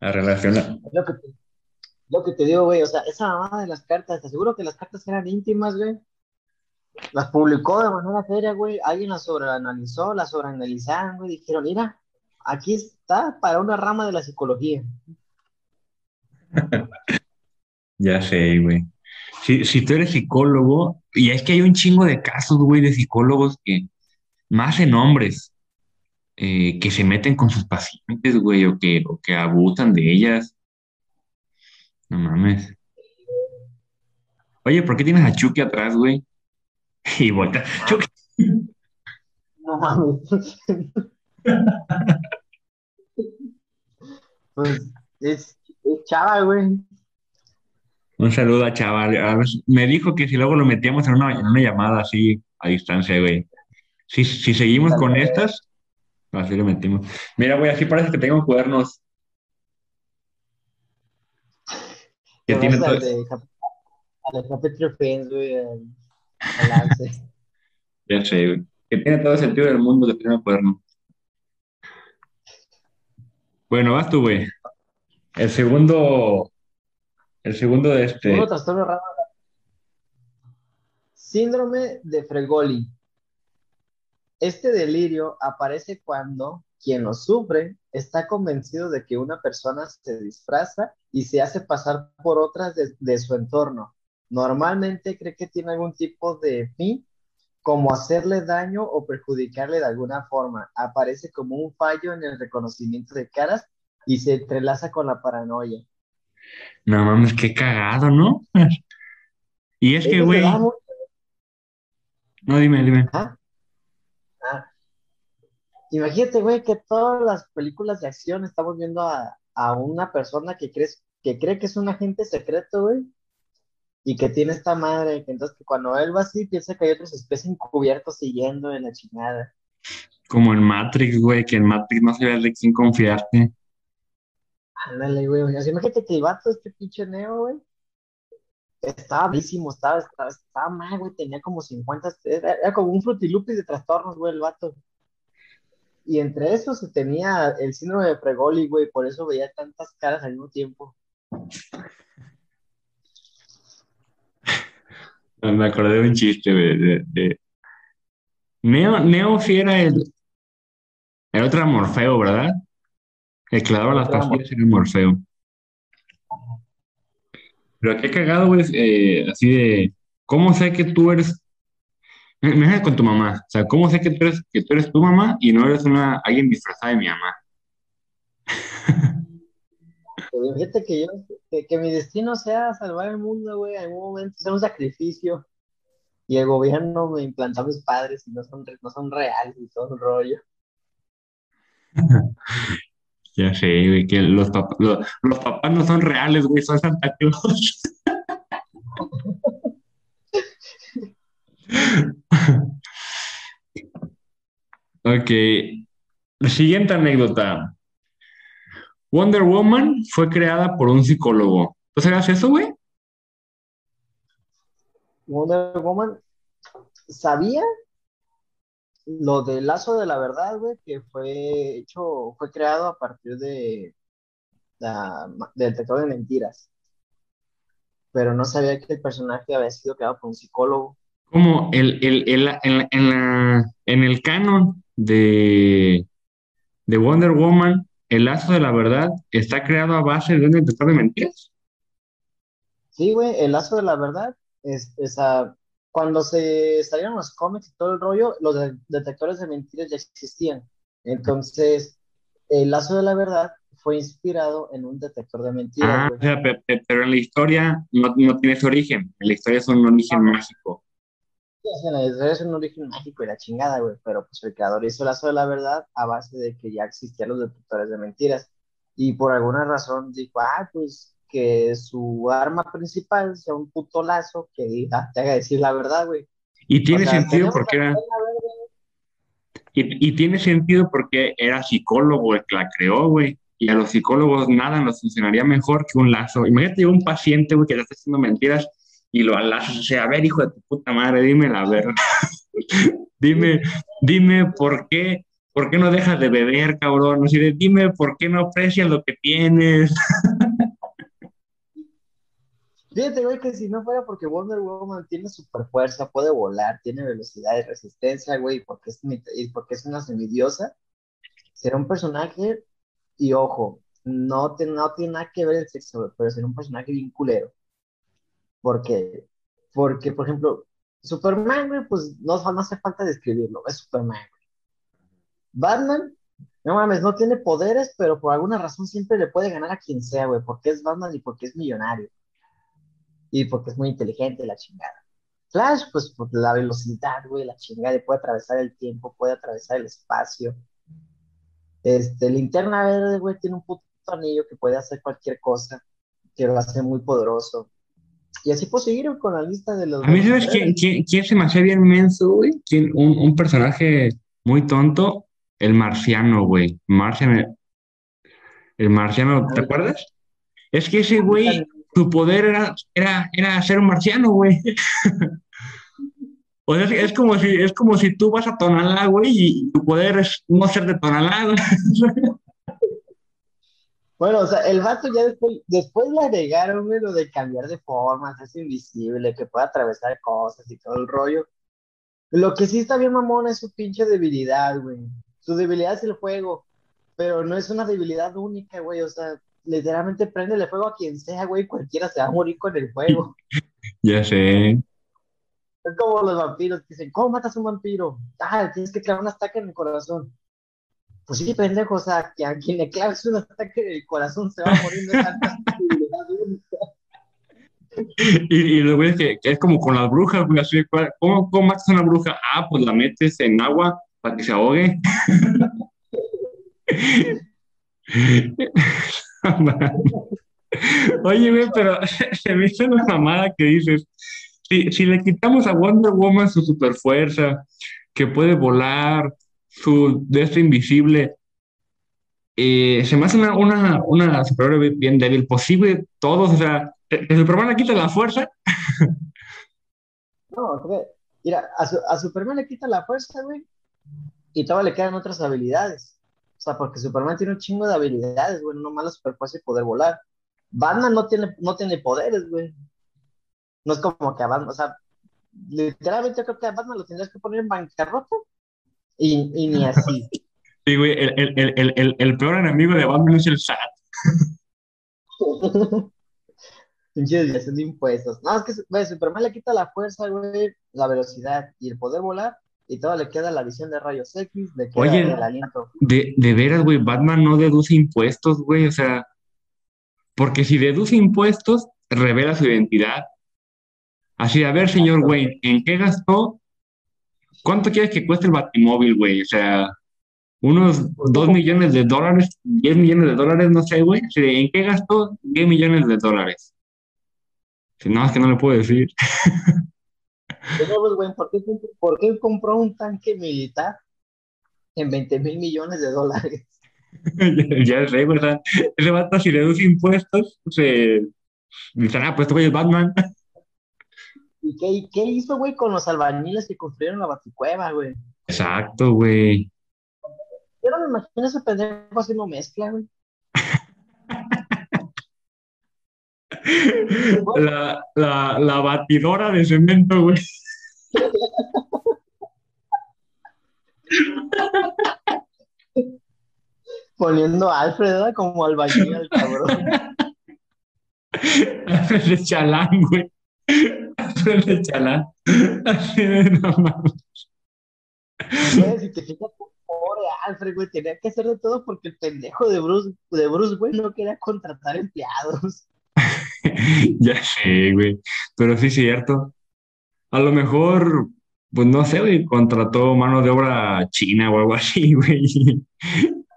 a relacionar. Es lo que te, lo que te digo, güey. O sea, esa mamada de las cartas, te aseguro que las cartas eran íntimas, güey. Las publicó de manera seria, güey. Alguien las sobreanalizó, las sobreanalizaron, güey. Dijeron, mira, aquí está para una rama de la psicología. Ya sé, güey. Si, si tú eres psicólogo, y es que hay un chingo de casos, güey, de psicólogos que, más en hombres, eh, que se meten con sus pacientes, güey, o que, o que abusan de ellas. No mames. Oye, ¿por qué tienes a Chucky atrás, güey? Y voltea. Chucky. No mames. Pues es, es chava, güey. Un saludo a chaval. Me dijo que si luego lo metíamos en una, en una llamada así a distancia, güey. Si, si seguimos con estas, así lo metimos. Mira, güey, así parece que tengo cuadernos. Que Te tiene vas todo. Friends, güey. Ya sé, güey. Que tiene todo el sentido del mundo de primer cuaderno. Bueno, vas tú, güey. El segundo. El segundo de este. Trastorno raro. Síndrome de Fregoli. Este delirio aparece cuando quien lo sufre está convencido de que una persona se disfraza y se hace pasar por otras de, de su entorno. Normalmente cree que tiene algún tipo de fin, como hacerle daño o perjudicarle de alguna forma. Aparece como un fallo en el reconocimiento de caras y se entrelaza con la paranoia. No mames, qué cagado, ¿no? Y es que, güey. No, dime, dime. Ajá. Ah. Imagínate, güey, que todas las películas de acción estamos viendo a, a una persona que crees, que cree que es un agente secreto, güey, y que tiene esta madre, que entonces que cuando él va así piensa que hay otros especies encubiertos siguiendo en la chingada. Como en Matrix, güey, que en Matrix no sabías de quién confiarte. Ándale, güey. O sea, imagínate que el vato, este pinche Neo, güey, estaba malísimo, estaba, estaba, estaba mal, güey, tenía como 50, era, como un frutilupis de trastornos, güey, el vato. Y entre esos tenía el síndrome de Pregoli, güey, por eso veía tantas caras al mismo tiempo. Me acordé de un chiste, güey, de, de- Neo, Neo era el, el otro Morfeo, ¿verdad? El que las pastillas era Morfeo. Pero qué cagado, güey, eh, así de, ¿cómo sé que tú eres, me me dejas con tu mamá, o sea, ¿cómo sé que tú eres, que tú eres tu mamá y no eres una, alguien disfrazada de mi mamá? Pero Fíjate que yo, que, que mi destino sea salvar el mundo, güey, en algún momento, sea un sacrificio. Y el gobierno me implantó a mis padres y no son, no son reales y todo un rollo. Ya sé, güey, que los, pap- lo- los papás no son reales, güey, son Santa Claus. Ok, siguiente anécdota. Wonder Woman fue creada por un psicólogo. ¿Tú sabías eso, güey? Wonder Woman sabía lo del lazo de la verdad, güey, que fue hecho, fue creado a partir de del detector de mentiras. Pero no sabía que el personaje había sido creado por un psicólogo. Como el, el, el- en, la- en la- en el canon de, de Wonder Woman, el lazo de la verdad está creado a base de un detector de mentiras. Sí, güey, el lazo de la verdad es esa. Cuando se salieron los cómics y todo el rollo, los de- detectores de mentiras ya existían. Entonces, el lazo de la verdad fue inspirado en un detector de mentiras, Ah, o sea, pero en la historia no, no tiene ese origen. En la historia es un origen mágico. Sí, sea, la historia es un origen mágico y la chingada, güey, pero pues el creador hizo el lazo de la verdad a base de que ya existían los detectores de mentiras. Y por alguna razón dijo, ah, pues que su arma principal sea un puto lazo que diga- te haga decir la verdad, güey. Y tiene O sea, sentido porque era, y, y tiene sentido porque era psicólogo el que la creó, güey. Y a los psicólogos nada nos funcionaría mejor que un lazo. Imagínate un paciente, güey, que te está haciendo mentiras y lo alazas. O sea, a ver, hijo de tu puta madre, dime la verdad. dime, dime por qué, por qué no dejas de beber, cabrón. O sea, dime por qué no aprecias lo que tienes. Fíjate, güey, que si no fuera porque Wonder Woman tiene super fuerza, puede volar, tiene velocidad y resistencia, güey, porque es, porque es una semidiosa, será un personaje, y ojo, no, tiene nada que ver el sexo, pero será un personaje bien culero. ¿Por qué? Porque, por ejemplo, Superman, güey, pues no, no hace falta describirlo, es Superman. Batman, no mames, no tiene poderes, pero por alguna razón siempre le puede ganar a quien sea, güey, porque es Batman y porque es millonario y porque es muy inteligente, la chingada. Flash, pues por la velocidad, güey, la chingada, puede atravesar el tiempo, puede atravesar el espacio. Este, Linterna Verde, güey, tiene un puto anillo que puede hacer cualquier cosa, que lo hace muy poderoso. Y así puedo seguir con la lista de los. A mí, ¿sabes quién, quién, quién se me hacía bien menso, güey? ¿Quién- Un, un personaje muy tonto, el marciano, güey. Marciano. El marciano, ¿te acuerdas? Es que ese güey, su poder era, era, era ser un marciano, güey. O sea, es- como si, es como si tú vas a Tonalá, güey, y tu poder es no ser de Tonalá. Bueno, o sea, el vato ya después, después le agregaron, lo de cambiar de forma, es invisible, que puede atravesar cosas y todo el rollo. Lo que sí está bien mamón es su pinche debilidad, güey. Su debilidad es el fuego, pero no es una debilidad única, güey. O sea, literalmente prende el fuego a quien sea, güey, cualquiera se va a morir con el fuego. Ya sé. Es como los vampiros que dicen, ¿cómo matas a un vampiro? Ah, tienes que clavar un ataque en el corazón. Pues sí, pendejo, o sea, que a quien le claves un ataque en el corazón se va a morir de tanta. Y, y lo que, que es como con las brujas, güey, así, ¿cuál- ¿cómo, ¿cómo matas a una bruja? Ah, pues la metes en agua para que se ahogue. Oye, güey, pero se me hizo una mamada que dices, si, le quitamos a Wonder Woman su super fuerza, que puede volar, su de este invisible, eh, se me hace una, una, una superhéroe bien débil, posible todos, o sea, que Superman le quita la fuerza, No, porque, mira, a, a Superman le quita la fuerza, güey, y todavía le quedan otras habilidades. O sea, porque Superman tiene un chingo de habilidades, güey, no nomás la superfuerza y poder volar. Batman no tiene, no tiene poderes, güey. No es como que a Batman, o sea, literalmente yo creo que a Batman lo tendrías que poner en bancarrota y, y ni así. Sí, güey, el, el, el, el, peor enemigo de Batman es el SAT. Pinche desviación de impuestos. No, es que güey, Superman le quita la fuerza, güey, la velocidad y el poder volar, y todo le queda la visión de rayos X, le queda Oye. el aliento. De, de veras, güey, Batman no deduce impuestos, güey, o sea, porque si deduce impuestos, revela su identidad. Así, a ver, señor Wayne, ¿en qué gastó? ¿Cuánto quieres que cueste el Batimóvil, güey? O sea, unos 2 millones de dólares, 10 millones de dólares, no sé, güey. ¿En qué gastó 10 millones de dólares? Si no, es que no le puedo decir. Pero, pues, güey, ¿por qué, comp- por qué compró un tanque militar en 20 mil millones de dólares? ya sé, güey, o sea, ese vato si deduce impuestos, se... Dicen, ah, pues este güey es Batman. ¿Y qué, y qué hizo, güey, con los albañiles que construyeron la baticueva, güey? Exacto, güey. Yo no me imagino ese pendejo haciendo mezcla, güey. La, la, la batidora de cemento, güey. Poniendo a Alfred. Como albañil al cabrón. Alfred de chalán, güey. Alfred de chalán. Así de no mames. Si te fijas, pobre Alfred, güey, tenía que hacer de todo porque el pendejo de Bruce, de Bruce, güey, no quería contratar empleados. Ya sé, güey. Pero sí es cierto. A lo mejor, pues no sé, güey, contrató mano de obra china o algo así, güey.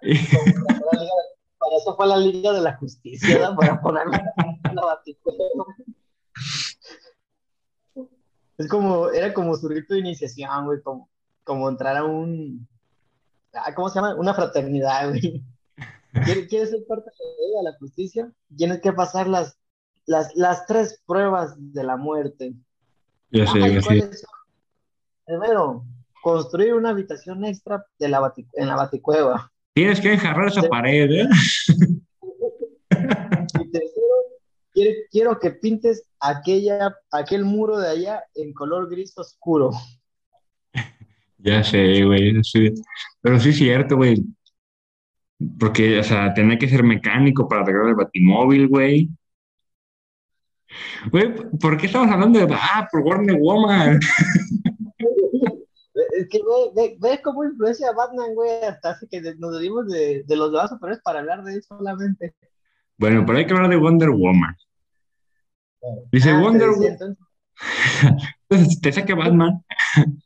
Para, eso fue la Liga de la Justicia, ¿verdad? Para ponerme la. Es como, era como su rito de iniciación, güey, como, como entrar a un, ah, ¿cómo se llama? Una fraternidad, güey. ¿Quieres, ser parte de la Justicia? Tienes que pasar las, las, las tres pruebas de la muerte. Ya sé, Ay, ya sé. Primero, construir una habitación extra de la en la baticueva. Tienes que enjarrar esa pared, ¿eh? Y tercero, quiero, quiero que pintes aquella, aquel muro de allá en color gris oscuro. Ya sé, güey. sí. Pero sí es cierto, güey. Porque, o sea, tenía que ser mecánico para arreglar el batimóvil, güey. Güey, ¿por qué estamos hablando de... Ah, por Warner Woman? Es que, güey, ve, ve cómo influencia a Batman, güey, hasta hace que nos debimos de, de los demás superhéroes para hablar de él solamente. Bueno, pero hay que hablar de Wonder Woman. Dice Ah, Wonder Woman... entonces, Te saque Batman.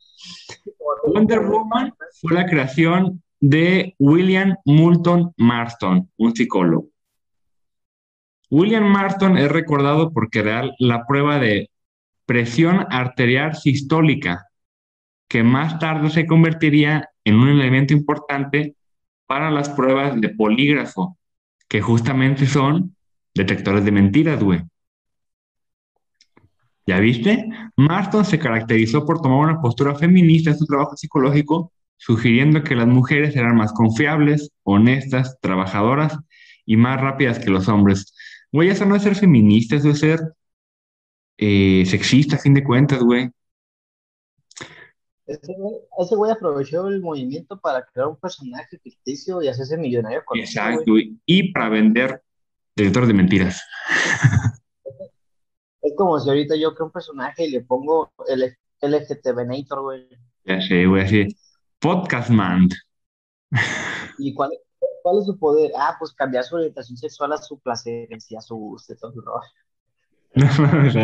Wonder Woman fue la creación de William Moulton Marston, un psicólogo. William Marston es recordado por crear la prueba de presión arterial sistólica, que más tarde se convertiría en un elemento importante para las pruebas de polígrafo, que justamente son detectores de mentiras, güey. ¿Ya viste? Marston se caracterizó por tomar una postura feminista en su trabajo psicológico, sugiriendo que las mujeres eran más confiables, honestas, trabajadoras y más rápidas que los hombres. Güey, eso no es ser feminista, eso es ser eh, sexista, a fin de cuentas, güey. Ese güey, aprovechó el movimiento para crear un personaje ficticio y hacerse millonario con Exacto, y para vender detectores de mentiras. Es como si ahorita yo creo un personaje y le pongo el LGTBnator, güey. Ya sé, güey, así. Podcastman. ¿Y cuál, cuál es su poder? Ah, pues cambiar su orientación sexual a su placencia, a su gusto, todo, ¿no? No mames,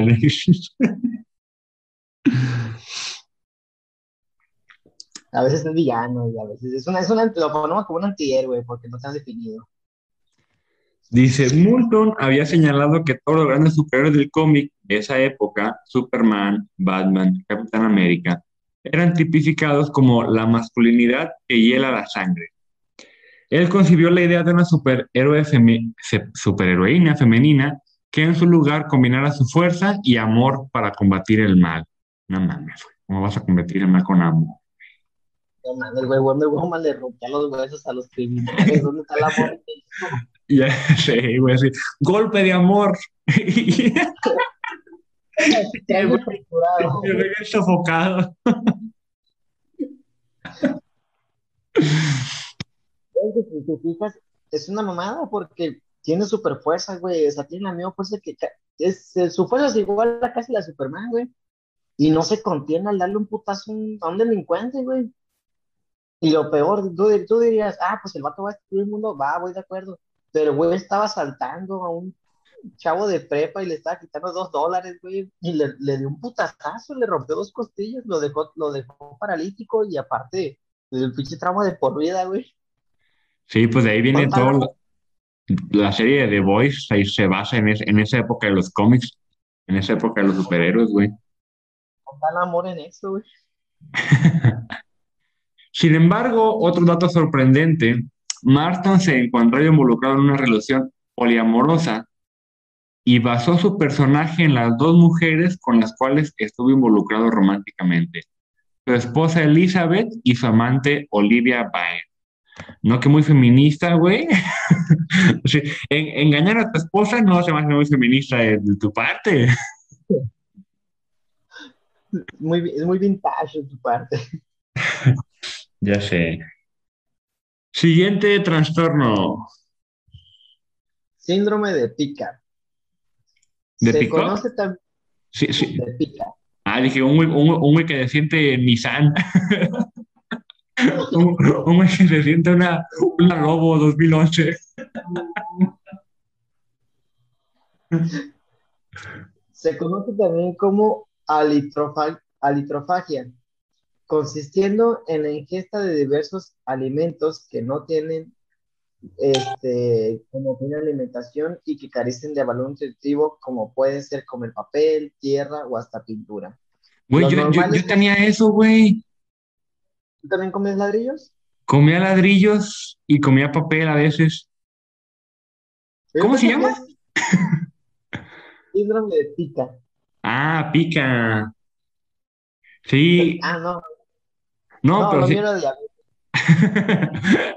A veces es villano y a veces es una, es una, lo ponemos como un antihéroe porque no está definido. Dice, Moulton había señalado que todos los grandes superhéroes del cómic de esa época, Superman, Batman, Capitán América, eran tipificados como la masculinidad que hiela la sangre. Él concibió la idea de una superhéroe superheroína femenina que en su lugar combinara su fuerza y amor para combatir el mal. No mames, ¿cómo vas a combatir el mal con amor? No mames, güey, Wonder Woman le rompía los huesos a los criminales. ¿Dónde está el amor? Ya sé, güey, así, golpe de amor. el güey sofocado. Es una mamada porque tiene super fuerza, güey. O sea, tiene la misma fuerza que. Es, su fuerza es igual a casi la Superman, güey. Y no se contiene al darle un putazo a un delincuente, güey. Y lo peor, tú, tú, dirías, ah, pues el vato va a destruir el mundo, va, voy de acuerdo. Pero, güey, estaba saltando a un chavo de prepa y le estaba quitando dos dólares, güey, y le, le, dio un putazazo, le rompió dos costillas, lo dejó, lo dejó paralítico y aparte, el pinche trauma de por vida, güey. Sí, pues de ahí viene todo. La serie de The Voice ahí se basa en, en esa época de los cómics, en esa época de los superhéroes, güey. Tal amor en eso, güey. Sin embargo, otro dato sorprendente, Marston se encontró involucrado en una relación poliamorosa y basó su personaje en las dos mujeres con las cuales estuvo involucrado románticamente, su esposa Elizabeth y su amante Olivia Baer. No que muy feminista, güey. engañar a tu esposa no se me hace muy feminista de, tu parte. Muy, es muy vintage de tu parte. Ya sé. Siguiente trastorno. Síndrome de pica. ¿De Se conoce también. Sí, sí. De pica. Ah, dije, un güey, un, que se siente Nissan. un, güey que se siente una, una Lobo 2011. Se conoce también como alitrofagia consistiendo en la ingesta de diversos alimentos que no tienen este, como tiene alimentación y que carecen de valor nutritivo, como pueden ser comer papel, tierra o hasta pintura. Güey, yo, tenía eso, güey. ¿Tú también comes ladrillos? Comía ladrillos y comía papel a veces. ¿Cómo se llama? Síndrome de pica. Ah, pica. Sí. Ah, no. No, pero lo mío era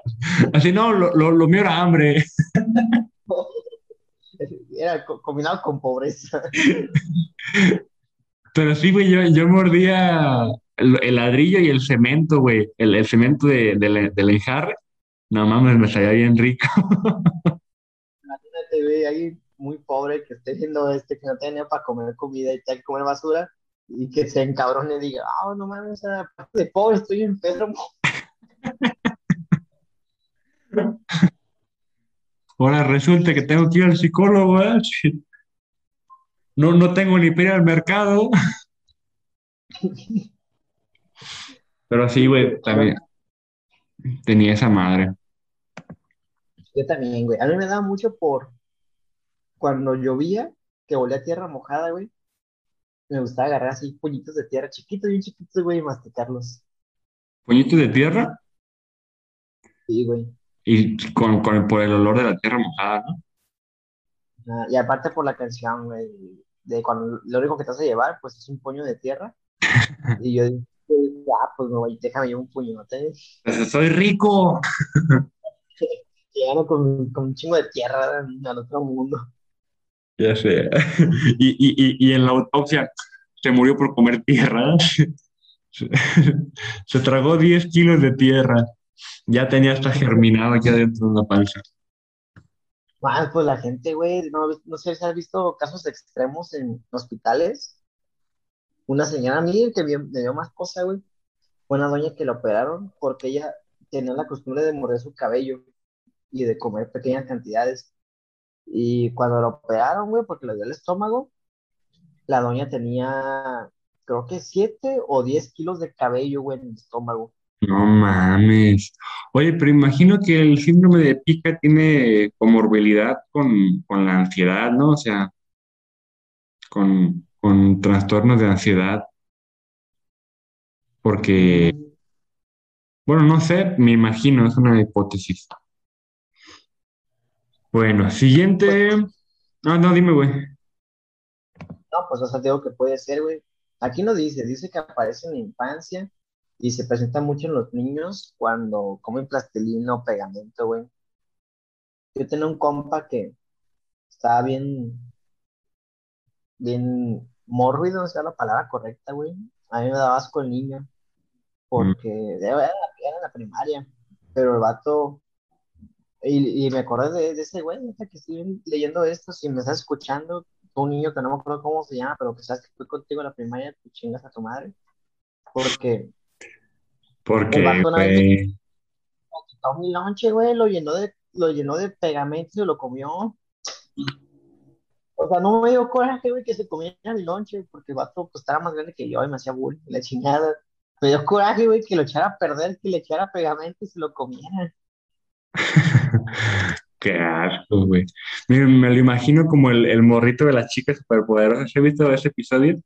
Así no, lo, lo, mío era hambre. Era combinado con pobreza. Pero sí, güey, yo, yo mordía el, ladrillo y el cemento, güey. El, el cemento de, de, del enjarre. No mames, me salía bien rico. Imagínate, güey, ahí muy pobre que esté viendo este que no tenía para comer comida y tal, comer basura y que se encabrone y diga, ah, no mames, aparte de pobre estoy enfermo. Ahora resulta que tengo que ir al psicólogo, ¿eh? No, no tengo ni para ir al mercado. Pero sí, güey, también tenía esa madre. Yo también, güey. A mí me da mucho por, cuando llovía, que volía tierra mojada, güey, me gustaba agarrar así puñitos de tierra chiquitos, bien chiquitos, güey, y masticarlos. ¿Puñitos de tierra? Sí, güey. Y con, con, por el olor de la tierra mojada, ¿no? Ah, y aparte por la canción, güey, de cuando lo único que te vas a llevar, pues es un puño de tierra. y yo dije, ah, pues güey, déjame llevar un puño, ¿no? Pues soy rico. Llegando con, con un chingo de tierra al otro mundo. Ya sé. Y, y, y, y en la autopsia se murió por comer tierra. Se tragó 10 kilos de tierra. Ya tenía hasta germinado aquí adentro de la panza. Bueno, pues la gente, güey, no, no sé si has visto casos extremos en hospitales. Una señora a mí que me, me dio más cosa, güey. Fue una doña que la operaron porque ella tenía la costumbre de morder su cabello y de comer pequeñas cantidades. Y cuando la operaron, güey, porque le dio el estómago, la doña tenía, creo que 7 o 10 kilos de cabello, güey, en el estómago. No mames. Oye, pero imagino que el síndrome de pica tiene comorbilidad con, con la ansiedad, ¿no? O sea, con, con trastornos de ansiedad. Porque, bueno, no sé, me imagino, es una hipótesis. Bueno, siguiente. No, no, dime, güey. No, pues o sea, digo que puede ser, güey. Aquí no dice, dice que aparece en la infancia y se presenta mucho en los niños cuando comen plastilina o pegamento, güey. Yo tenía un compa que estaba bien, bien mórbido, o sea, la palabra correcta, güey. A mí me daba asco el niño, porque era, era en la primaria, pero el vato, y, y me acordé de, de ese güey, que estoy leyendo esto, si me estás escuchando, tú, un niño que no me acuerdo cómo se llama, pero que sabes que fui contigo en la primaria, tú chingas a tu madre, porque el Porque, güey, quitó mi lonche, güey, lo llenó de, lo llenó de pegamento y lo comió. O sea, no me dio coraje, güey, que se comiera mi lonche, porque el vato pues, estaba más grande que yo y me hacía bullying, la chingada. Me dio coraje, güey, que lo echara a perder, que le echara pegamento y se lo comiera. qué asco, güey. Miren, me lo imagino como el, el morrito de las chicas superpoderosas. ¿Has visto ese episodio?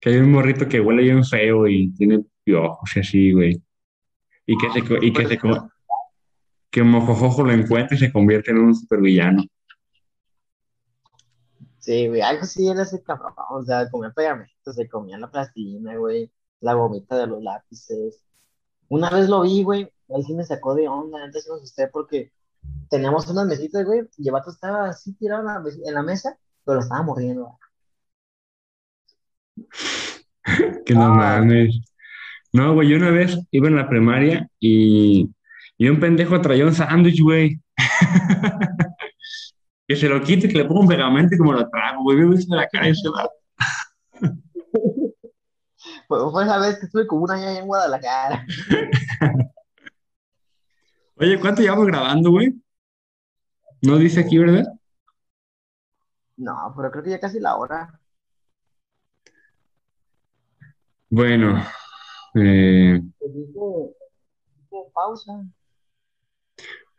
Que hay un morrito que huele bien feo y tiene piojos y así, güey. Y que se, y que se, que Mojojojo lo encuentra y se convierte en un supervillano. Sí, güey, algo así era ese cabrón, o sea, comía pegamento, se comía la plastilina, güey, la gomita de los lápices. Una vez lo vi, güey, ahí sí me sacó de onda, antes me asusté porque teníamos unas mesitas, güey, y el vato estaba así tirado en la, mes- en la mesa, pero lo estaba mordiendo. Que no Ah, mames. No, güey, yo una vez iba en la primaria y, y un pendejo traía un sándwich, güey. Que se lo quite, que le ponga un pegamento y como lo trago, güey. Me la cara y se va. fue, fue esa vez que estuve como un año allá en Guadalajara. Oye, ¿cuánto llevamos grabando, güey? No dice aquí, ¿verdad? No, pero creo que ya casi la hora. Bueno, eh, Pues pausa.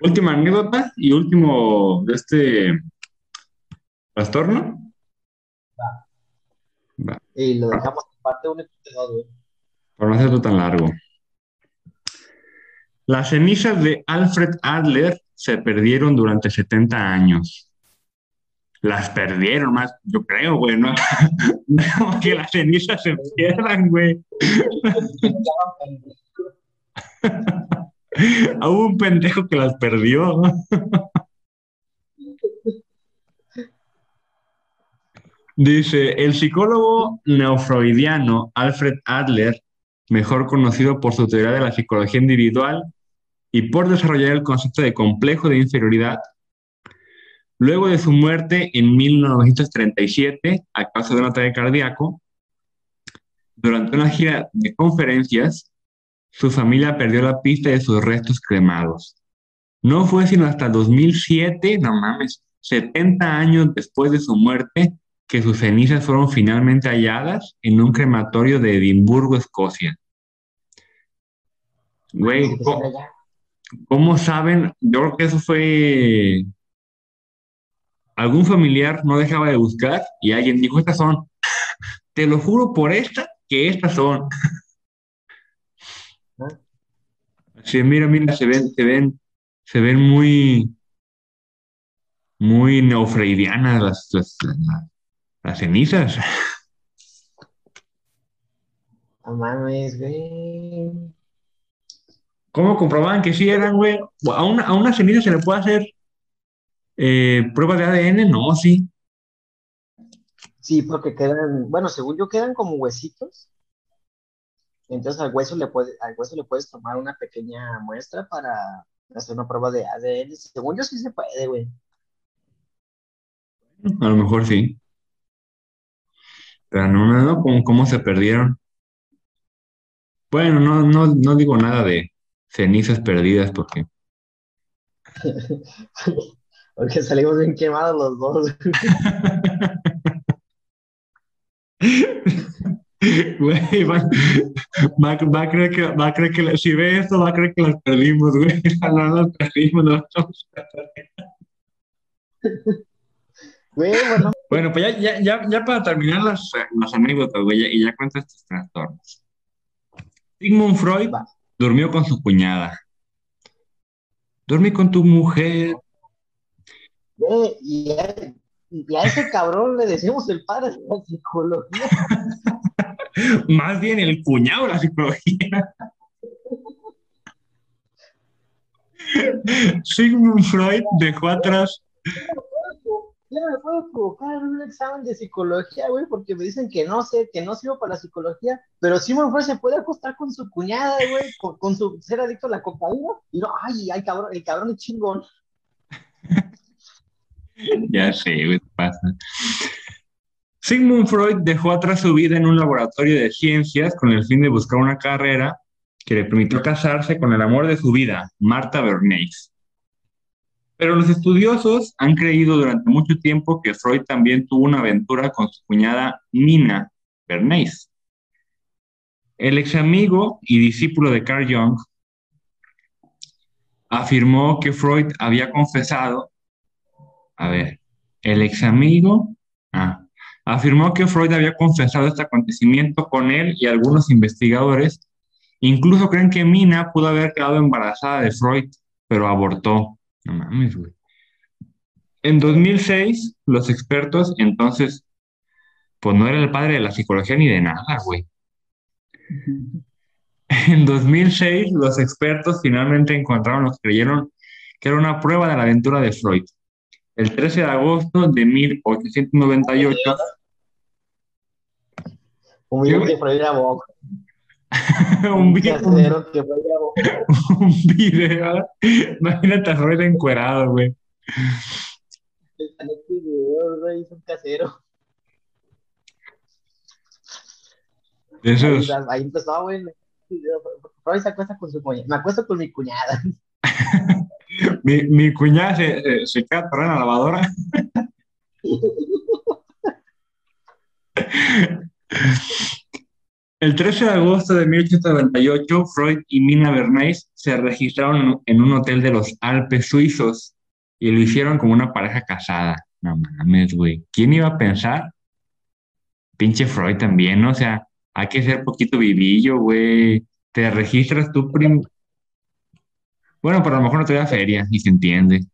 Última anécdota y último de este trastorno. Va, Y lo dejamos en parte parte dos, güey. para no hacerlo tan largo. Las cenizas de Alfred Adler se perdieron durante 70 años. Las perdieron más, yo creo, güey, ¿no? No, que las cenizas se pierdan, güey. Hubo un pendejo que las perdió. Dice, el psicólogo neofreudiano Alfred Adler, mejor conocido por su teoría de la psicología individual y por desarrollar el concepto de complejo de inferioridad, luego de su muerte en 1937 a causa de un ataque cardíaco, durante una gira de conferencias, su familia perdió la pista de sus restos cremados. No fue sino hasta 2007, no mames, 70 años después de su muerte, que sus cenizas fueron finalmente halladas en un crematorio de Edimburgo, Escocia. Güey, ¿cómo, cómo saben? Yo creo que eso fue algún familiar no dejaba de buscar y alguien dijo, estas son. Te lo juro por esta, que estas son. Sí, mira, mira, se ven, se ven, se ven muy, muy neofreidianas las, las, las cenizas. No mames, güey. ¿Cómo comprobaban que sí eran, güey? A una, a una ceniza se le puede hacer eh, prueba de ADN, no, sí. Sí, porque quedan, bueno, según yo quedan como huesitos. Entonces al hueso le puede, al hueso le puedes tomar una pequeña muestra para hacer una prueba de ADN. Según yo sí se puede, güey. A lo mejor sí. Pero no, no, no, ¿cómo, cómo se perdieron? Bueno, no, no, no digo nada de cenizas perdidas porque Porque salimos bien quemados los dos. Güey, va, va, va a creer que, va a creer que, si ve esto, va a creer que las perdimos, güey. No las perdimos, no las. Güey, bueno. Bueno, pues ya, ya, ya, ya para terminar las, las anécdotas, güey, y ya cuento estos trastornos. Sigmund Freud Va. durmió con su cuñada. Dormí con tu mujer. Güey, y a, y a ese cabrón le decimos el padre de la psicología. Más bien el cuñado de la psicología. Sigmund Freud dejó atrás. Yo me puedo equivocar en un examen de psicología, güey, porque me dicen que no sé, que no sirvo para la psicología, pero Simon Freud se puede acostar con su cuñada, güey, con, con su ser adicto a la cocaína, y no, ay, ay, cabrón, el cabrón es chingón. Ya sé, güey, pasa. Sigmund Freud dejó atrás su vida en un laboratorio de ciencias con el fin de buscar una carrera que le permitió casarse con el amor de su vida, Marta Bernays. Pero los estudiosos han creído durante mucho tiempo que Freud también tuvo una aventura con su cuñada Nina Bernays. El ex amigo y discípulo de Carl Jung afirmó que Freud había confesado, a ver, el ex amigo, ah, afirmó que Freud había confesado este acontecimiento con él y algunos investigadores. Incluso creen que Mina pudo haber quedado embarazada de Freud, pero abortó. No mames, güey. En 2006, los expertos, entonces, pues no era el padre de la psicología ni de nada, güey. En 2006, los expertos finalmente encontraron, los creyeron que era una prueba de la aventura de Freud. El 13 de agosto de 1898, Un video que grabó. un, vi- un- grabó. un video, imagínate a Freud encuerado, güey. Este video, güey, hizo un casero. Ahí, esos, ahí empezó, güey. video. Freud se acuesta con su cuñada. Me acuesto con mi cuñada. mi, mi cuñada se, se, se queda atorada en la lavadora. El 13 de agosto de 1898, Freud y Mina Bernays se registraron en un hotel de los Alpes suizos y lo hicieron como una pareja casada. No mames, güey. ¿Quién iba a pensar? Pinche Freud también, ¿no? O sea, hay que ser poquito vivillo, güey. Te registras tú prim... Bueno, pero a lo mejor no te da feria y se entiende.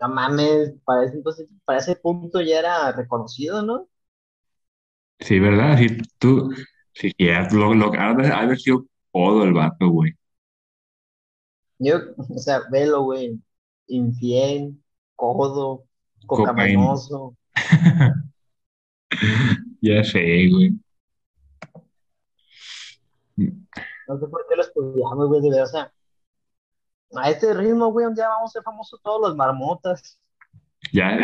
No mames, para ese, entonces, para ese punto ya era reconocido, ¿no? Sí, ¿verdad? Si tú, si quieres, lo, lo, ha de haber sido todo el vato, güey. Yo, o sea, velo, güey. Infiel, codo, cocamanoso. Ya sé, güey. No sé por qué lo estudiamos, güey, de verdad. O sea, a este ritmo, güey, un día vamos a ser famosos todos los marmotas. Ya.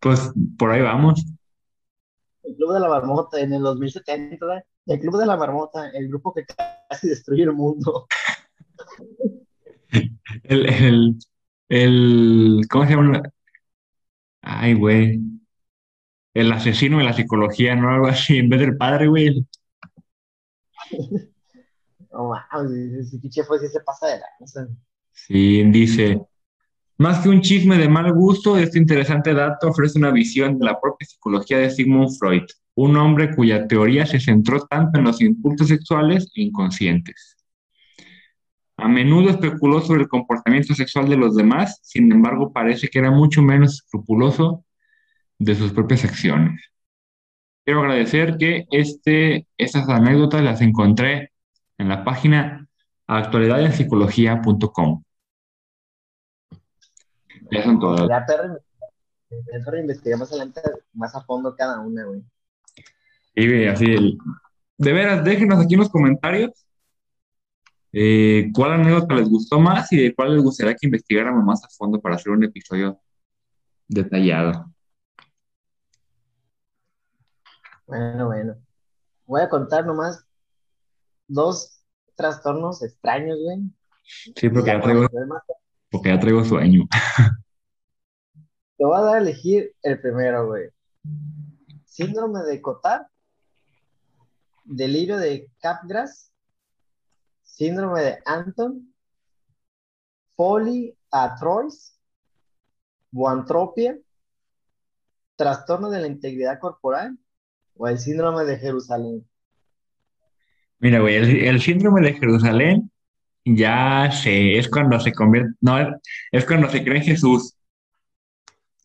Pues por ahí vamos. El Club de la Marmota en el 2070, ¿verdad? El Club de la Marmota, el grupo que casi destruye el mundo. El, el, el, ¿cómo se llama? Ay, güey. El asesino de la psicología, ¿no? Algo así, en vez del padre, güey. No mames, ese pinche si se pasa de lanza. Sí, dice, Más que un chisme de mal gusto, este interesante dato ofrece una visión de la propia psicología de Sigmund Freud, un hombre cuya teoría se centró tanto en los impulsos sexuales e inconscientes. A menudo especuló sobre el comportamiento sexual de los demás, sin embargo parece que era mucho menos escrupuloso de sus propias acciones. Quiero agradecer que este, estas anécdotas las encontré en la página actualidadenpsicología.com. Ya son todas. Ya, perro, perro investigué más adelante, más a fondo cada una, güey. Y güey, así, el- de veras, déjenos aquí en los comentarios eh, cuál anécdota les gustó más y de cuál les gustaría que investigáramos más a fondo para hacer un episodio detallado. Bueno, bueno. Voy a contar nomás dos trastornos extraños, güey. Sí, porque ya traigo, porque ya traigo sueño. Te voy a dar a elegir el primero, güey. Síndrome de Cotard, delirio de Capgras, síndrome de Anton, poliartrosis, boantropia, trastorno de la integridad corporal o el síndrome de Jerusalén. Mira, güey, el, el síndrome de Jerusalén ya se, es cuando se convierte, no, es, cuando se cree en Jesús.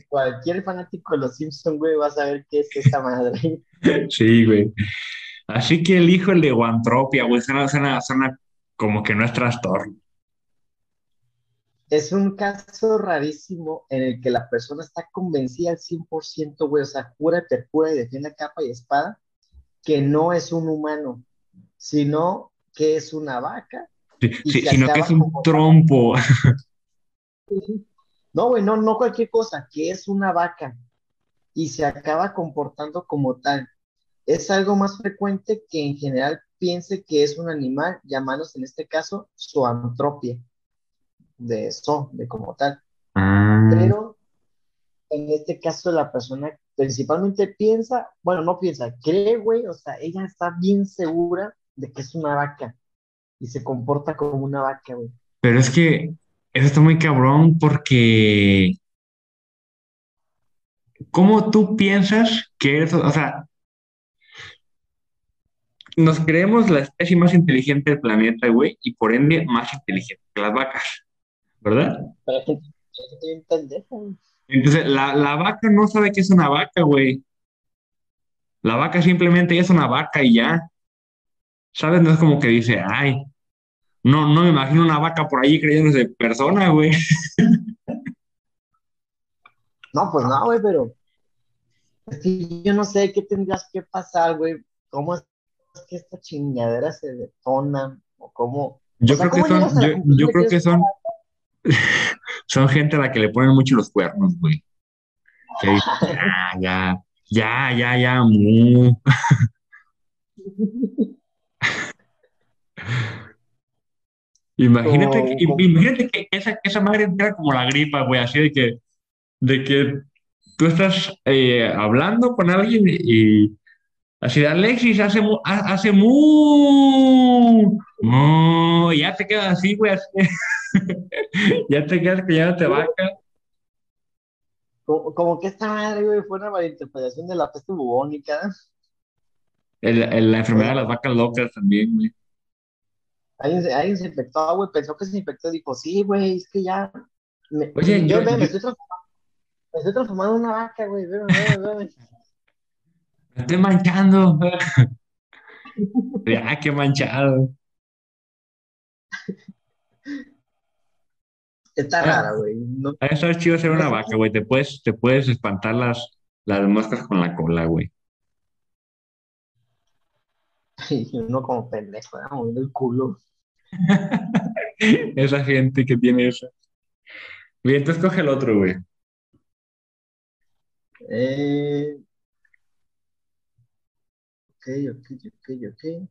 Cualquier fanático de los Simpsons, güey, va a saber qué es esa madre. Sí, güey. Así que elijo el de guantropia, güey, suena, suena, suena como que no es trastorno. Es un caso rarísimo en el que la persona está convencida al 100%, güey, o sea, jura y perjura y defiende capa y espada que no es un humano, sino que es una vaca. Sí, sino que es un trompo. No, güey, no, no cualquier cosa, que es una vaca y se acaba comportando como tal. Es algo más frecuente que en general piense que es un animal, llamándose en este caso zoantropia, de zo, de como tal. Ah, Pero en este caso la persona principalmente piensa, bueno, no piensa, cree, güey, o sea, ella está bien segura de que es una vaca y se comporta como una vaca, güey. pero es que eso está muy cabrón porque ¿cómo tú piensas que eres, o sea, nos creemos la especie más inteligente del planeta, güey, y por ende más inteligente que las vacas, ¿verdad? Pero. Entonces, la, la vaca no sabe que es una vaca, güey. La vaca simplemente es una vaca y ya. ¿Sabes? No es como que dice, ay, no, no me imagino una vaca por ahí creyéndose persona, güey. No, pues no, güey, pero es que yo no sé qué tendrías que pasar, güey. ¿Cómo es que esta chingadera se detona? ¿O cómo? Yo O sea, creo que ¿cómo son, yo, creo que son, son gente a la que le ponen mucho los cuernos, güey. Que dice, ya, ya, ya, ya, ya, mu. Imagínate que, imagínate que esa, esa madre era como la gripa, güey, así de que, de que tú estás eh, hablando con alguien y así de Alexis hace hace mu, mu", y ya te quedas así, güey, así. ya te quedas callándote vaca. Como, como que esta madre, güey, fue una malinterpretación de la peste bubónica. El- el- la enfermedad de las vacas locas también, güey. Alguien, se- alguien se infectó, güey, pensó que se infectó, dijo, sí, güey, es que ya. me- Oye, yo, yo- me estoy transformando, me estoy transformando en una vaca, güey. Me estoy manchando. Ya, qué manchado. Está Ah. rara, güey. No, de estar chido ser una vaca, güey. Te puedes, te puedes espantar las, las moscas con la cola, güey. y uno como pendejo, ¿no? moviendo el culo. Esa gente que tiene eso. Bien, entonces coge el otro, güey. Eh, ok, ok, ok, ok.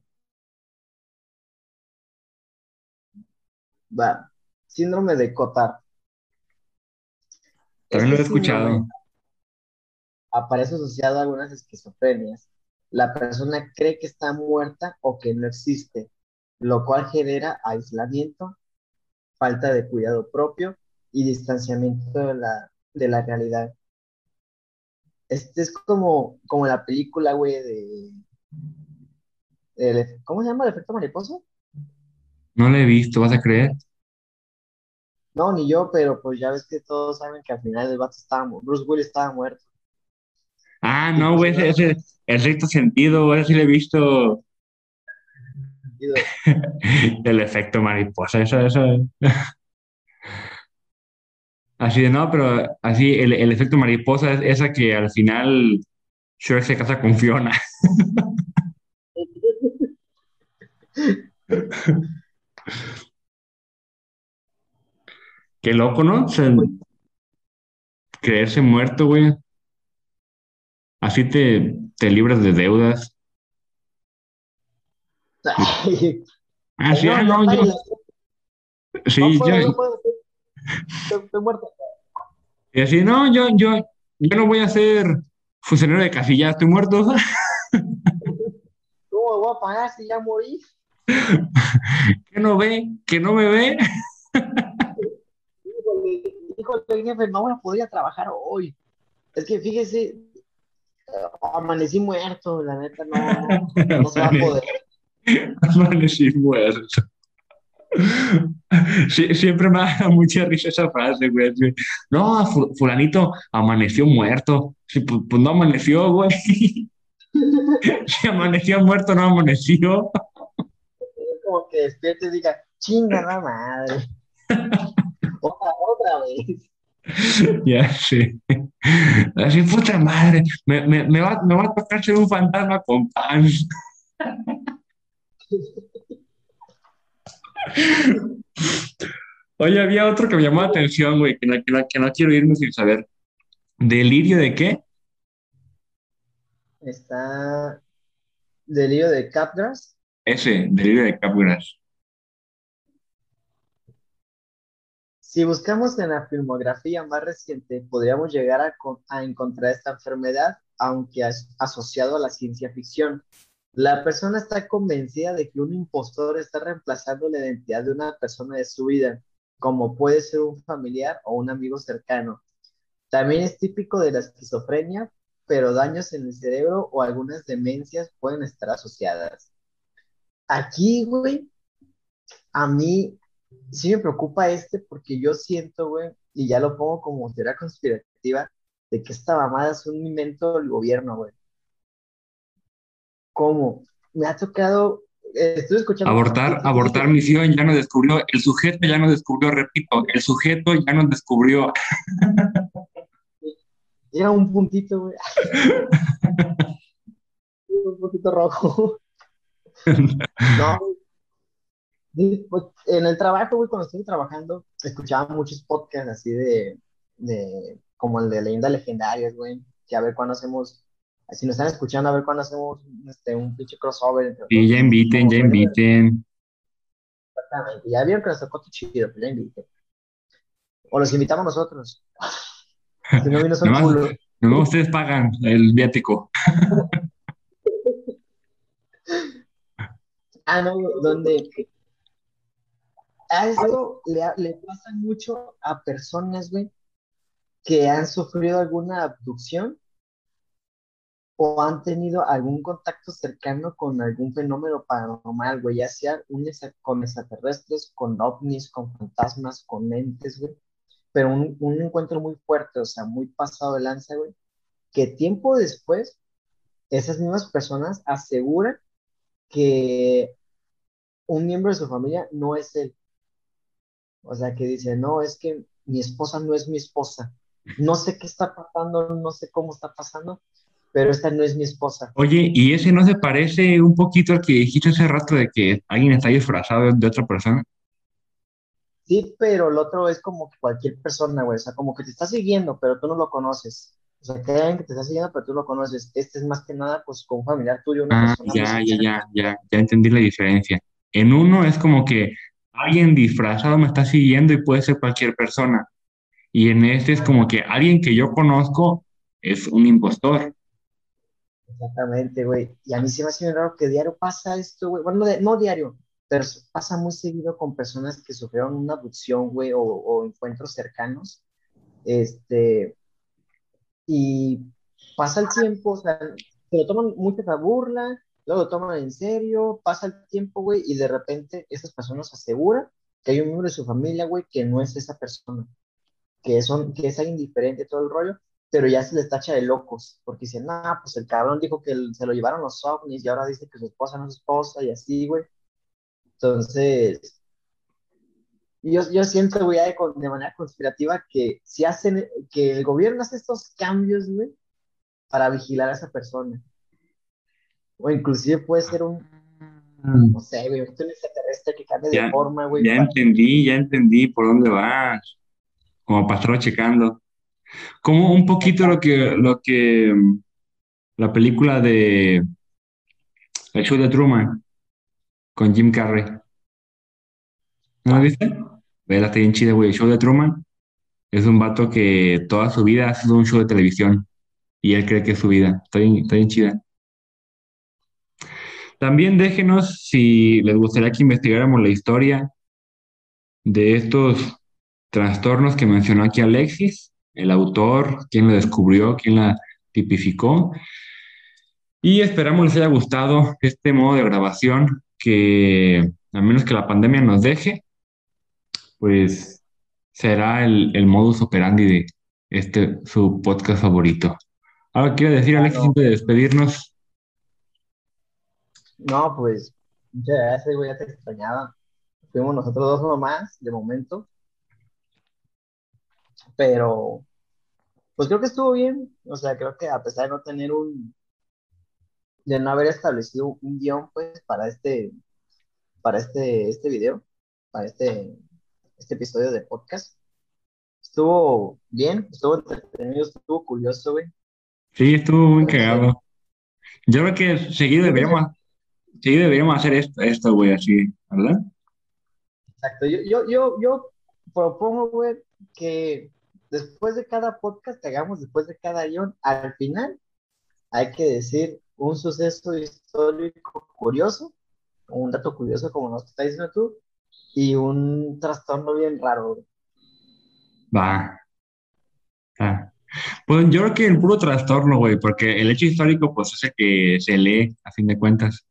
Va. Síndrome de Cotard. También lo he Este escuchado. Aparece asociado a algunas esquizofrenias. La persona cree que está muerta o que no existe, lo cual genera aislamiento, falta de cuidado propio y distanciamiento de la, de la realidad. Este es como, como la película, güey, de... ¿Cómo se llama? ¿El efecto mariposa? No la he visto, ¿vas a creer? No, ni yo, pero pues ya ves que todos saben que al final el vato estaba, Bruce Willis estaba muerto. Ah, no, güey, ese, ese, el sexto sentido, güey, sí lo he visto. el efecto mariposa, eso, eso. Así de no, pero así el, el efecto mariposa es esa que al final Shrek se casa con Fiona. Qué loco, ¿no? creerse muerto, güey. Así te, te libras de deudas. Ah, sí, ah, no, yo. Sí, yo. Estoy muerto. Y así, no, yo, yo, yo no voy a ser funcionario de casilla, estoy muerto. ¿Cómo voy a pagar si ya morí? ¿Que no ve? ¿Que no me ve? híjole, jefe, no voy a poder trabajar hoy. Es que fíjese, eh, amanecí muerto, la neta, no, no, se va a poder. Amanecí muerto. siempre me da mucha risa esa frase, güey. No, fulanito amaneció muerto. Sí, pues, pues, no amaneció, güey. si amaneció muerto, no amaneció. Como que despierte y diga, chinga la madre. otra, otra vez. Ya sí. Así, puta madre, me, me, me, va, me va a tocar ser un fantasma con pan. Oye, había otro que me llamó la atención, güey, que no, que, no, quiero irme sin saber. ¿Delirio de qué? Está. ¿Delirio de Capgras? Ese, delirio de Capgras. Si buscamos en la filmografía más reciente, podríamos llegar a, a encontrar esta enfermedad, aunque asociado a la ciencia ficción. La persona está convencida de que un impostor está reemplazando la identidad de una persona de su vida, como puede ser un familiar o un amigo cercano. También es típico de la esquizofrenia, pero daños en el cerebro o algunas demencias pueden estar asociadas. Aquí, güey, a mí sí me preocupa este porque yo siento, güey, y ya lo pongo como teoría conspirativa, de que esta mamada es un invento del gobierno, güey. ¿Cómo? Me ha tocado, eh, estoy escuchando... Abortar, abortar misión, ya no descubrió, el sujeto ya no descubrió, repito, el sujeto ya no descubrió. Era un puntito, güey. un puntito rojo. no, pues, en el trabajo, güey, cuando estuve trabajando, escuchaba muchos podcasts así de, de como el de leyendas legendarias, güey, que a ver cuándo hacemos si nos están escuchando, a ver cuándo hacemos este, un pinche crossover. Sí, ya inviten, ya inviten. Exactamente, ya vieron que nos tocó chido, pues ya inviten. O los invitamos nosotros. si no vino son culo. No, ustedes pagan el viático. ah, no, donde a esto le, le pasa mucho a personas, güey, que han sufrido alguna abducción o han tenido algún contacto cercano con algún fenómeno paranormal, güey, ya sea con extraterrestres, con ovnis, con fantasmas, con entes, güey, pero un, un, encuentro muy fuerte, o sea, muy pasado de lanza, güey, que tiempo después esas mismas personas aseguran que un miembro de su familia no es él. O sea, que dice, no, es que mi esposa no es mi esposa. No sé qué está pasando, no sé cómo está pasando, pero esta no es mi esposa. Oye, ¿y ese no se parece un poquito al que dijiste hace rato de que alguien está disfrazado de otra persona? Sí, pero el otro es como que cualquier persona, güey, o sea, como que te está siguiendo, pero tú no lo conoces. O sea, que alguien que te está siguiendo, pero tú lo conoces. Este es más que nada, pues, con un familiar tuyo, una ah, Ya, ya, ya, ya, ya entendí la diferencia. En uno es como que alguien disfrazado me está siguiendo y puede ser cualquier persona. Y en este es como que alguien que yo conozco es un impostor. Exactamente, güey. Y a mí se me hace raro que diario pasa esto, güey. Bueno, no, diario, pero pasa muy seguido con personas que sufrieron una abducción, güey, o, o encuentros cercanos, este, y pasa el tiempo, o sea, se lo toman mucho a burla, luego lo toman en serio, pasa el tiempo, güey, y de repente esas personas aseguran que hay un miembro de su familia, güey, que no es esa persona, que, son, que es alguien diferente, todo el rollo, pero ya se les tacha de locos, porque dicen, ah, pues el cabrón dijo que se lo llevaron los ovnis y ahora dice que su esposa no es su esposa y así, güey. Entonces, yo, yo siento, güey, de manera conspirativa que si hacen, que el gobierno hace estos cambios, güey, para vigilar a esa persona. O inclusive puede ser un, mm. no sé, güey, un extraterrestre que cambie de forma, güey. Ya entendí, ya entendí por dónde vas. Como pastor checando. Como un poquito lo que, lo que la película de El show de Truman con Jim Carrey. ¿No lo viste? Vela, está bien chida, güey. El show de Truman es un vato que toda su vida ha sido un show de televisión y él cree que es su vida. Está bien, está bien chida. También déjenos si les gustaría que investigáramos la historia de estos trastornos que mencionó aquí Alexis, el autor, quién lo descubrió, quién la tipificó. Y esperamos les haya gustado este modo de grabación que, a menos que la pandemia nos deje, pues será el, el modus operandi de este su podcast favorito. Ahora quiero decir, Alexis, antes de despedirnos. No, pues, muchas gracias, güey, ya te extrañaba. Fuimos nosotros dos nomás, de momento. Pero, pues creo que estuvo bien. O sea, creo que a pesar de no tener un, de no haber establecido un guion, pues, para este, para este, este video, para este, este episodio de podcast, estuvo bien, estuvo entretenido, estuvo curioso, güey. Sí, estuvo muy cagado. Yo creo que seguido deberíamos, seguido deberíamos hacer esto, esto, güey, así, ¿verdad? Exacto. Yo, yo, yo, yo propongo, güey, que después de cada podcast que hagamos, después de cada guion, al final hay que decir un suceso histórico curioso, un dato curioso como nos estás diciendo tú, y un trastorno bien raro. Va. Ah. Pues yo creo que el puro trastorno, güey, porque el hecho histórico, pues hace que se lee a fin de cuentas.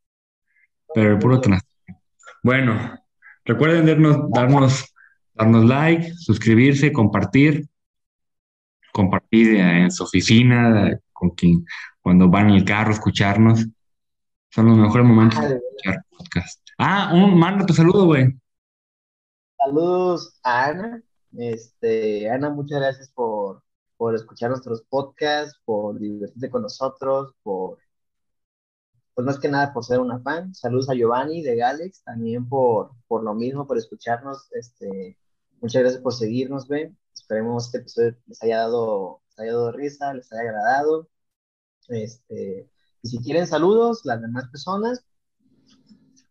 Pero el puro trastorno. Bueno, recuerden darnos, darnos, darnos like, suscribirse, compartir compartir en su oficina, con quien, cuando van en el carro, escucharnos. Son los mejores momentos de escuchar podcast. Ah, un manda tu saludo, güey. Saludos a Ana. Este, Ana, muchas gracias por, por escuchar nuestros podcasts, por divertirte con nosotros, por, pues más que nada por ser una fan. Saludos a Giovanni de Galex, también por, por lo mismo, por escucharnos. Este, muchas gracias por seguirnos, Ben. Esperemos este episodio les haya dado, les haya dado risa, les haya agradado. Este, y si quieren saludos, las demás personas,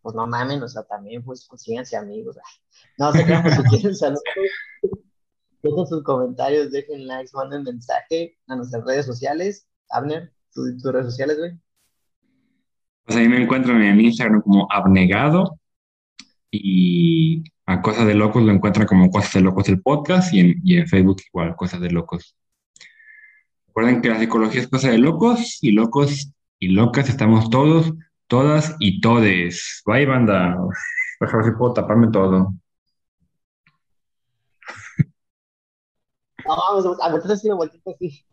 pues no mamen, o sea, también pues consíganse amigos. No sé qué, si quieren saludos, dejen sus comentarios, dejen likes, manden mensaje a nuestras redes sociales. Abner, tus, tus redes sociales, güey. Pues ahí me encuentran en Instagram como abnegado y a Cosas de Locos lo encuentran como Cosas de Locos el podcast y en, y en Facebook igual, Cosas de Locos. Recuerden que la psicología es cosa de locos y locos y locas estamos todos, todas y todes. Bye, banda. Por favor, si puedo taparme todo. No, vamos, a así, así.